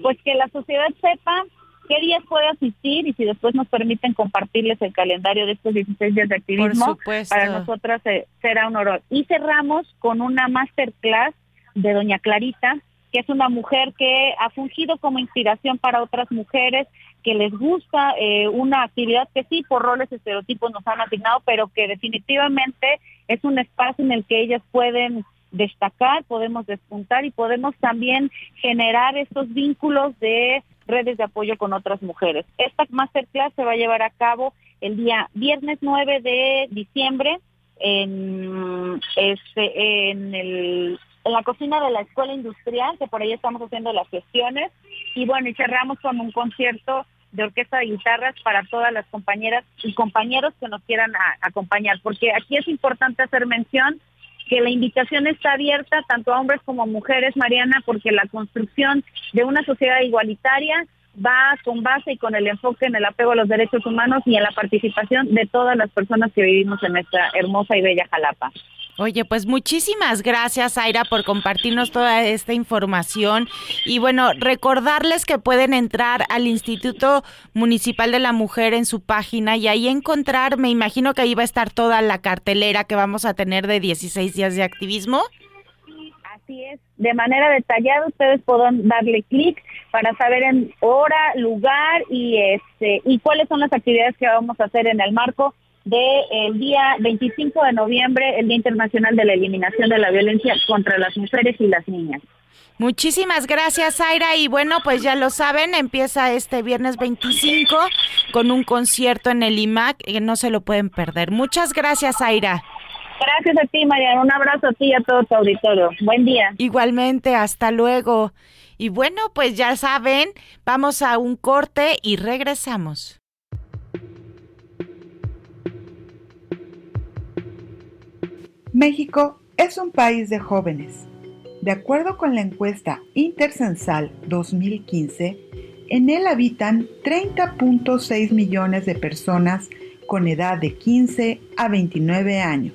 pues que la sociedad sepa qué días puede asistir y si después nos permiten compartirles el calendario de estos 16 días de activismo, para nosotras eh, será un honor. Y cerramos con una masterclass de doña Clarita, que es una mujer que ha fungido como inspiración para otras mujeres, que les gusta eh, una actividad que sí por roles estereotipos nos han asignado, pero que definitivamente es un espacio en el que ellas pueden destacar, podemos despuntar y podemos también generar estos vínculos de redes de apoyo con otras mujeres. Esta masterclass se va a llevar a cabo el día viernes 9 de diciembre en, este, en el en la cocina de la Escuela Industrial, que por ahí estamos haciendo las gestiones. Y bueno, y cerramos con un concierto de orquesta de guitarras para todas las compañeras y compañeros que nos quieran acompañar, porque aquí es importante hacer mención que la invitación está abierta tanto a hombres como a mujeres, Mariana, porque la construcción de una sociedad igualitaria va con base y con el enfoque en el apego a los derechos humanos y en la participación de todas las personas que vivimos en nuestra hermosa y bella Jalapa. Oye, pues muchísimas gracias, Aira, por compartirnos toda esta información. Y bueno, recordarles que pueden entrar al Instituto Municipal de la Mujer en su página y ahí encontrar, me imagino que ahí va a estar toda la cartelera que vamos a tener de 16 días de activismo. Así es, de manera detallada ustedes pueden darle clic para saber en hora, lugar y este y cuáles son las actividades que vamos a hacer en el marco del día 25 de noviembre, el Día Internacional de la Eliminación de la Violencia contra las Mujeres y las Niñas. Muchísimas gracias, Aira. Y bueno, pues ya lo saben, empieza este viernes 25 con un concierto en el IMAC que no se lo pueden perder. Muchas gracias, Aira. Gracias a ti, Mariana. Un abrazo a ti y a todo tu auditorio. Buen día. Igualmente, hasta luego. Y bueno, pues ya saben, vamos a un corte y regresamos. México es un país de jóvenes. De acuerdo con la encuesta Intercensal 2015, en él habitan 30.6 millones de personas con edad de 15 a 29 años,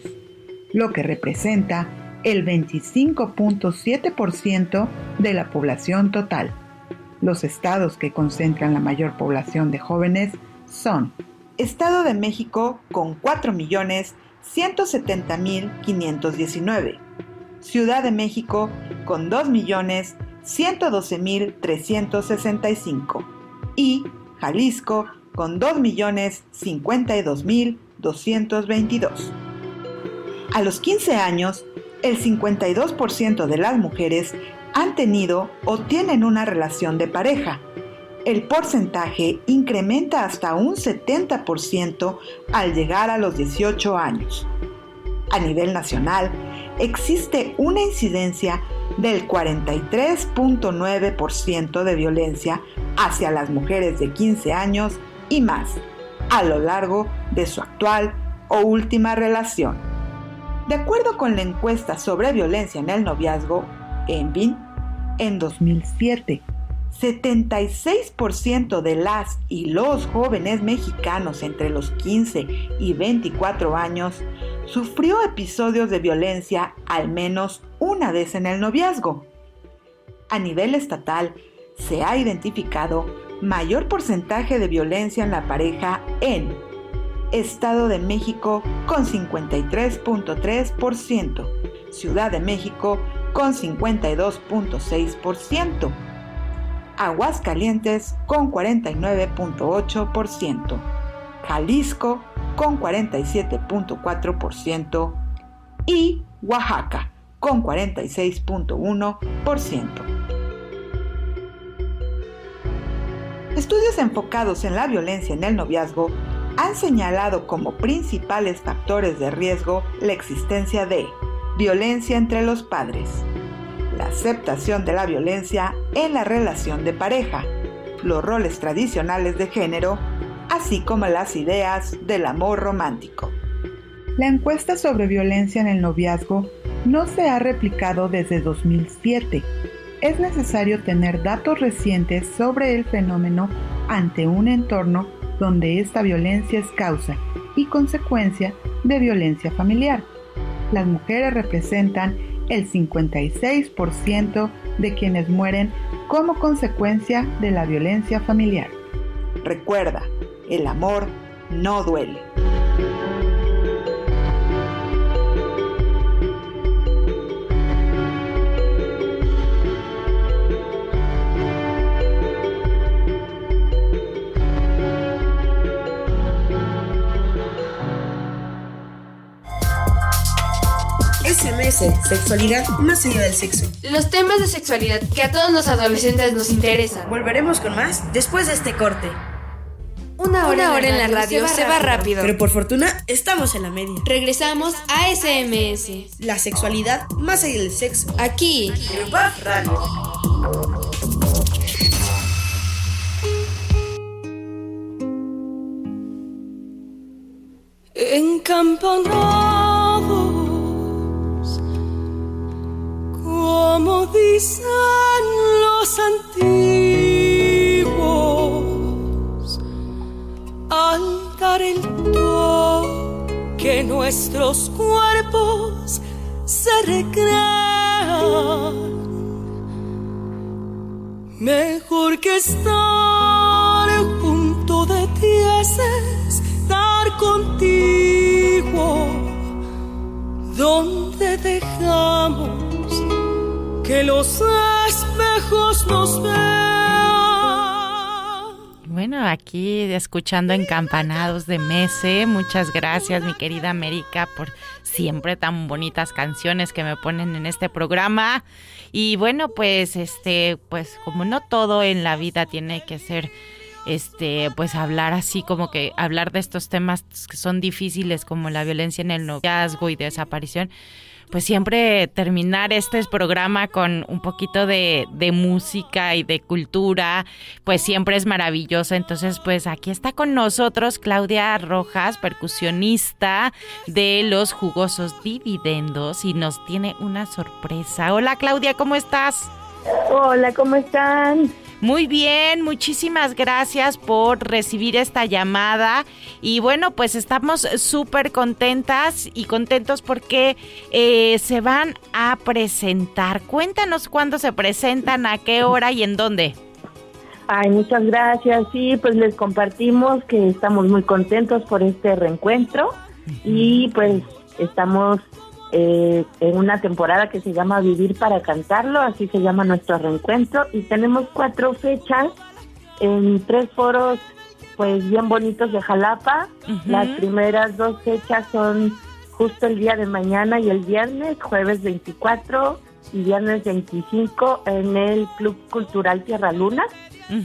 lo que representa el 25.7% de la población total. Los estados que concentran la mayor población de jóvenes son Estado de México con 4.170.519, Ciudad de México con 2.112.365 y Jalisco con 2.052.222. A los 15 años, el 52% de las mujeres han tenido o tienen una relación de pareja. El porcentaje incrementa hasta un 70% al llegar a los 18 años. A nivel nacional, existe una incidencia del 43.9% de violencia hacia las mujeres de 15 años y más a lo largo de su actual o última relación. De acuerdo con la encuesta sobre violencia en el noviazgo, ENVIN, en 2007, 76% de las y los jóvenes mexicanos entre los 15 y 24 años sufrió episodios de violencia al menos una vez en el noviazgo. A nivel estatal, se ha identificado mayor porcentaje de violencia en la pareja en Estado de México con 53.3%, Ciudad de México con 52.6%, Aguascalientes con 49.8%, Jalisco con 47.4% y Oaxaca con 46.1%. Estudios enfocados en la violencia en el noviazgo han señalado como principales factores de riesgo la existencia de violencia entre los padres, la aceptación de la violencia en la relación de pareja, los roles tradicionales de género, así como las ideas del amor romántico. La encuesta sobre violencia en el noviazgo no se ha replicado desde 2007. Es necesario tener datos recientes sobre el fenómeno ante un entorno donde esta violencia es causa y consecuencia de violencia familiar. Las mujeres representan el 56% de quienes mueren como consecuencia de la violencia familiar. Recuerda, el amor no duele. Sexualidad más allá del sexo. Los temas de sexualidad que a todos los adolescentes nos interesan. Volveremos con más después de este corte. Una hora, en, la radio, se, va, rápido. Pero por fortuna estamos en la media. Regresamos a SMS. La sexualidad más allá del sexo. Aquí. En Radio. En como dicen los antiguos, al dar el que nuestros cuerpos se recrean. Mejor que estar que los espejos nos vean. Bueno, aquí escuchando encampanados de Mese, muchas gracias mi querida América por siempre tan bonitas canciones que me ponen en este programa. Y bueno, pues este, pues como no todo en la vida tiene que ser este, pues hablar así como que hablar de estos temas que son difíciles como la violencia en el noviazgo y desaparición pues siempre terminar este programa con un poquito de, música y de cultura, pues siempre es maravilloso. Entonces, pues aquí está con nosotros Claudia Rojas, percusionista de los jugosos dividendos y nos tiene una sorpresa. Hola Claudia, ¿cómo estás? Hola, ¿cómo están? Muy bien, muchísimas gracias por recibir esta llamada y bueno, pues estamos súper contentas y contentos porque eh, se van a presentar. Cuéntanos cuándo se presentan, a qué hora y en dónde. Ay, muchas gracias. Sí, pues les compartimos que estamos muy contentos por este reencuentro y pues estamos eh, en una temporada que se llama Vivir para Cantarlo, así se llama nuestro reencuentro, y tenemos cuatro fechas en tres foros pues bien bonitos de Jalapa. Las primeras dos fechas son justo el día de mañana y el viernes, jueves 24 y viernes 25 en el Club Cultural Tierra Luna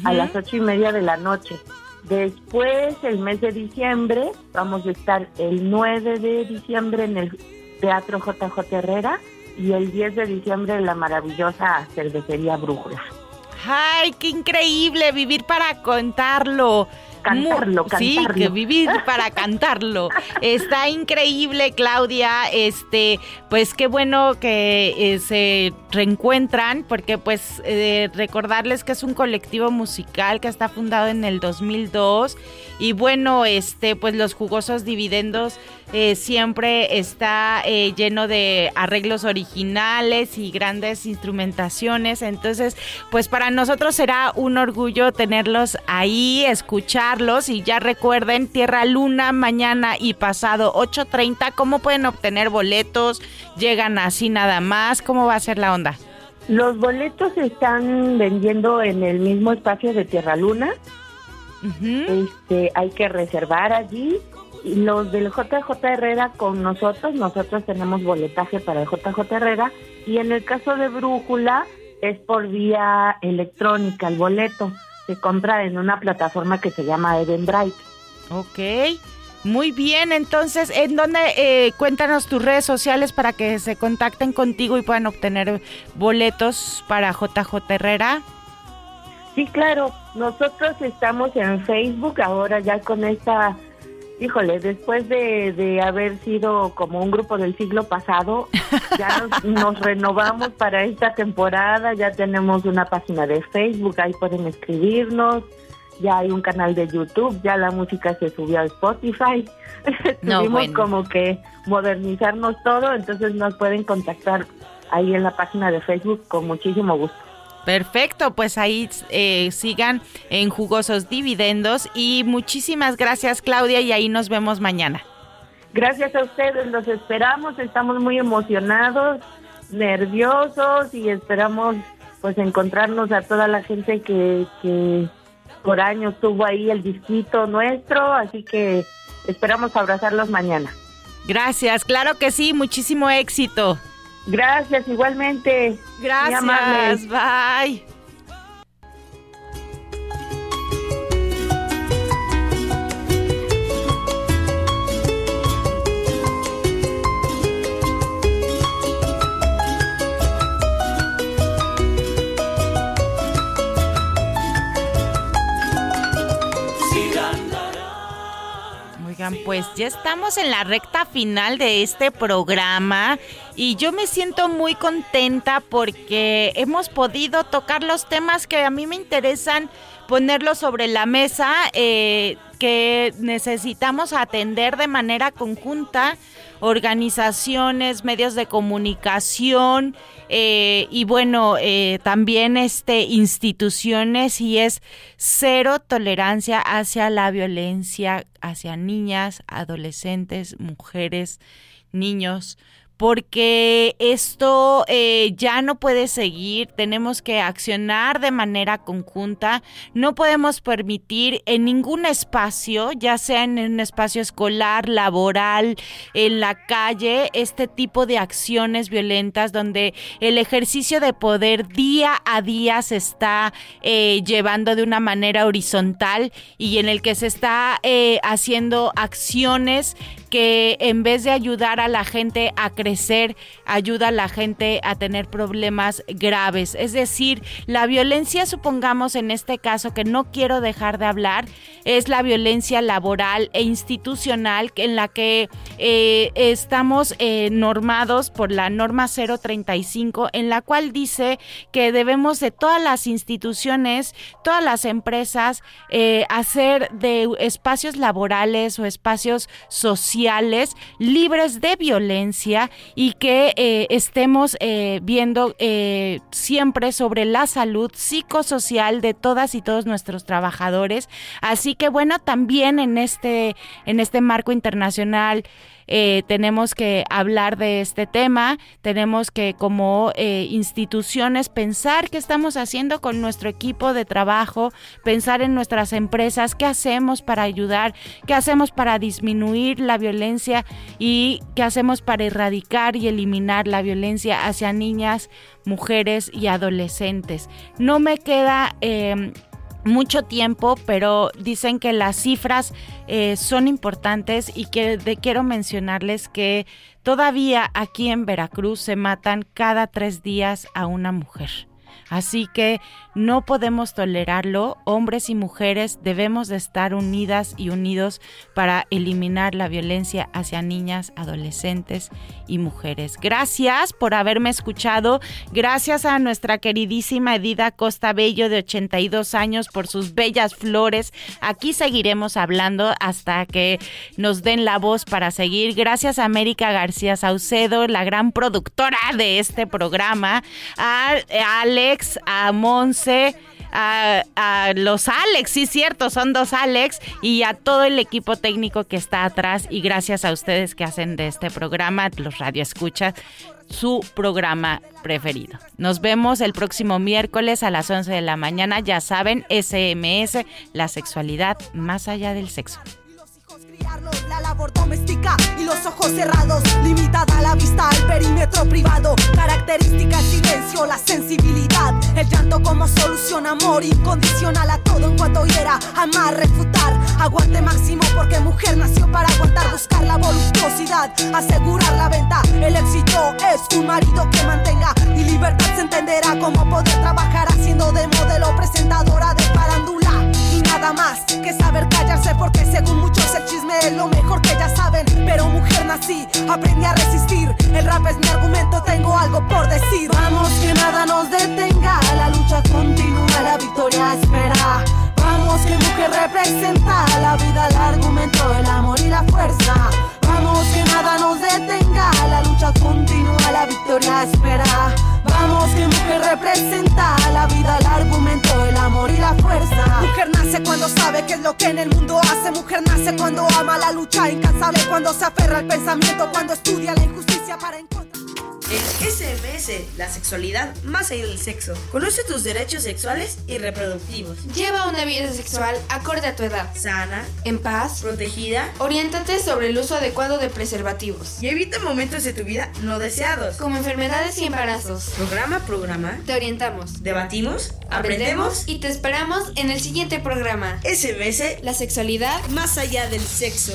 a las ocho y media de la noche. Después, el mes de diciembre, vamos a estar el 9 de diciembre en el Teatro JJ Herrera y el 10 de diciembre en la maravillosa cervecería Brújula. ¡Ay, qué increíble! Vivir para contarlo. Cantarlo, cantarlo. Sí, que vivir <laughs> para cantarlo. Está increíble, Claudia. Este, pues qué bueno que eh, se reencuentran, porque pues eh, recordarles que es un colectivo musical que está fundado en el 2002 y bueno, este, pues los jugosos dividendos eh, siempre está eh, lleno de arreglos originales y grandes instrumentaciones. Entonces, pues para nosotros será un orgullo tenerlos ahí, escucharlos y ya recuerden, Tierra Luna mañana y pasado 8.30, ¿cómo pueden obtener boletos? ¿Llegan así nada más? ¿Cómo va a ser la onda? Los boletos se están vendiendo en el mismo espacio de Tierra Luna este, hay que reservar allí. Y los del JJ Herrera con nosotros, nosotros tenemos boletaje para el JJ Herrera y en el caso de Brújula es por vía electrónica el boleto. Se compra en una plataforma que se llama Eventbrite. Ok. Muy bien, entonces, ¿en dónde eh, cuéntanos tus redes sociales para que se contacten contigo y puedan obtener boletos para JJ Herrera? Sí, claro, nosotros estamos en Facebook ahora ya con esta, híjole, después de, haber sido como un grupo del siglo pasado, <laughs> ya nos, renovamos para esta temporada, ya tenemos una página de Facebook, ahí pueden escribirnos, ya hay un canal de YouTube, ya la música se subió a Spotify, <laughs> tuvimos como que modernizarnos todo, entonces nos pueden contactar ahí en la página de Facebook con muchísimo gusto. Perfecto, pues ahí eh, sigan en jugosos dividendos y muchísimas gracias Claudia y ahí nos vemos mañana. Gracias a ustedes, los esperamos, estamos muy emocionados, nerviosos y esperamos pues encontrarnos a toda la gente que, que por años tuvo ahí el disquito nuestro, así que esperamos abrazarlos mañana. Gracias, claro que sí, muchísimo éxito. Gracias, igualmente. Gracias, bye. Pues ya estamos en la recta final de este programa y yo me siento muy contenta porque hemos podido tocar los temas que a mí me interesan, ponerlos sobre la mesa, eh, que necesitamos atender de manera conjunta organizaciones, medios de comunicación eh, y bueno, eh, también este, instituciones y es cero tolerancia hacia la violencia hacia niñas, adolescentes, mujeres, niños porque esto eh, ya no puede seguir, tenemos que accionar de manera conjunta, no podemos permitir en ningún espacio, ya sea en un espacio escolar, laboral, en la calle, este tipo de acciones violentas donde el ejercicio de poder día a día se está eh, llevando de una manera horizontal y en el que se está eh, haciendo acciones que en vez de ayudar a la gente a crecer, ayuda a la gente a tener problemas graves. Es decir, la violencia, supongamos en este caso que no quiero dejar de hablar, es la violencia laboral e institucional en la que eh, estamos eh, normados por la norma 035, en la cual dice que debemos de todas las instituciones, todas las empresas, eh, hacer de espacios laborales o espacios sociales libres de violencia y que estemos viendo siempre sobre la salud psicosocial de todas y todos nuestros trabajadores. Así que bueno, también en este, en este marco internacional eh, tenemos que hablar de este tema, tenemos que como eh, instituciones pensar qué estamos haciendo con nuestro equipo de trabajo, pensar en nuestras empresas, qué hacemos para ayudar, qué hacemos para disminuir la violencia y qué hacemos para erradicar y eliminar la violencia hacia niñas, mujeres y adolescentes. No me queda... Eh, mucho tiempo, pero dicen que las cifras eh, son importantes y que quiero mencionarles que todavía aquí en Veracruz se matan cada tres días a una mujer. Así que no podemos tolerarlo. Hombres y mujeres debemos de estar unidas y unidos para eliminar la violencia hacia niñas, adolescentes y mujeres. Gracias por haberme escuchado. Gracias a nuestra queridísima Edida Costa Bello de 82 años por sus bellas flores. Aquí seguiremos hablando hasta que nos den la voz para seguir. Gracias a América García Saucedo, la gran productora de este programa. A Alex a A, a, los Alex, sí, cierto, son dos Alex, y a todo el equipo técnico que está atrás. Y gracias a ustedes que hacen de este programa, los Radio Escuchas, su programa preferido. Nos vemos el próximo miércoles a las 11 de la mañana. Ya saben, SMS, la sexualidad más allá del sexo la labor doméstica y los ojos cerrados, limitada la vista al perímetro privado, característica el silencio, la sensibilidad, el llanto como solución, amor incondicional a todo en cuanto hiera, amar, refutar, aguante máximo porque mujer nació para aguantar, buscar la voluptuosidad, asegurar la venta, el éxito es un marido que mantenga y libertad se entenderá como poder trabajar haciendo de modelo presentadora de farándula. y nada más que saber callarse porque según muchos el chisme es lo mejor que ya saben, pero mujer nací, aprendí a resistir. El rap es mi argumento, tengo algo por decir. Vamos que nada nos detenga, la lucha continúa, la victoria espera. Vamos que mujer representa la vida, el argumento, el amor y la fuerza. Vamos que nada nos detenga, la lucha continúa, la victoria espera. Vamos que mujer representa la vida, el argumento, el amor y la fuerza. Mujer nace cuando sabe qué es lo que en el mundo hace. Mujer nace cuando ama la lucha incansable, cuando se aferra al pensamiento, cuando estudia la injusticia para encontrar. El SMS, la sexualidad más allá del sexo. Conoce tus derechos sexuales y reproductivos. Lleva una vida sexual acorde a tu edad. Sana, en paz, protegida. Oriéntate sobre el uso adecuado de preservativos. Y evita momentos de tu vida no deseados. Como enfermedades y embarazos. Programa programa. Te orientamos. Debatimos. Aprendemos. Y te esperamos en el siguiente programa. SMS, la sexualidad más allá del sexo.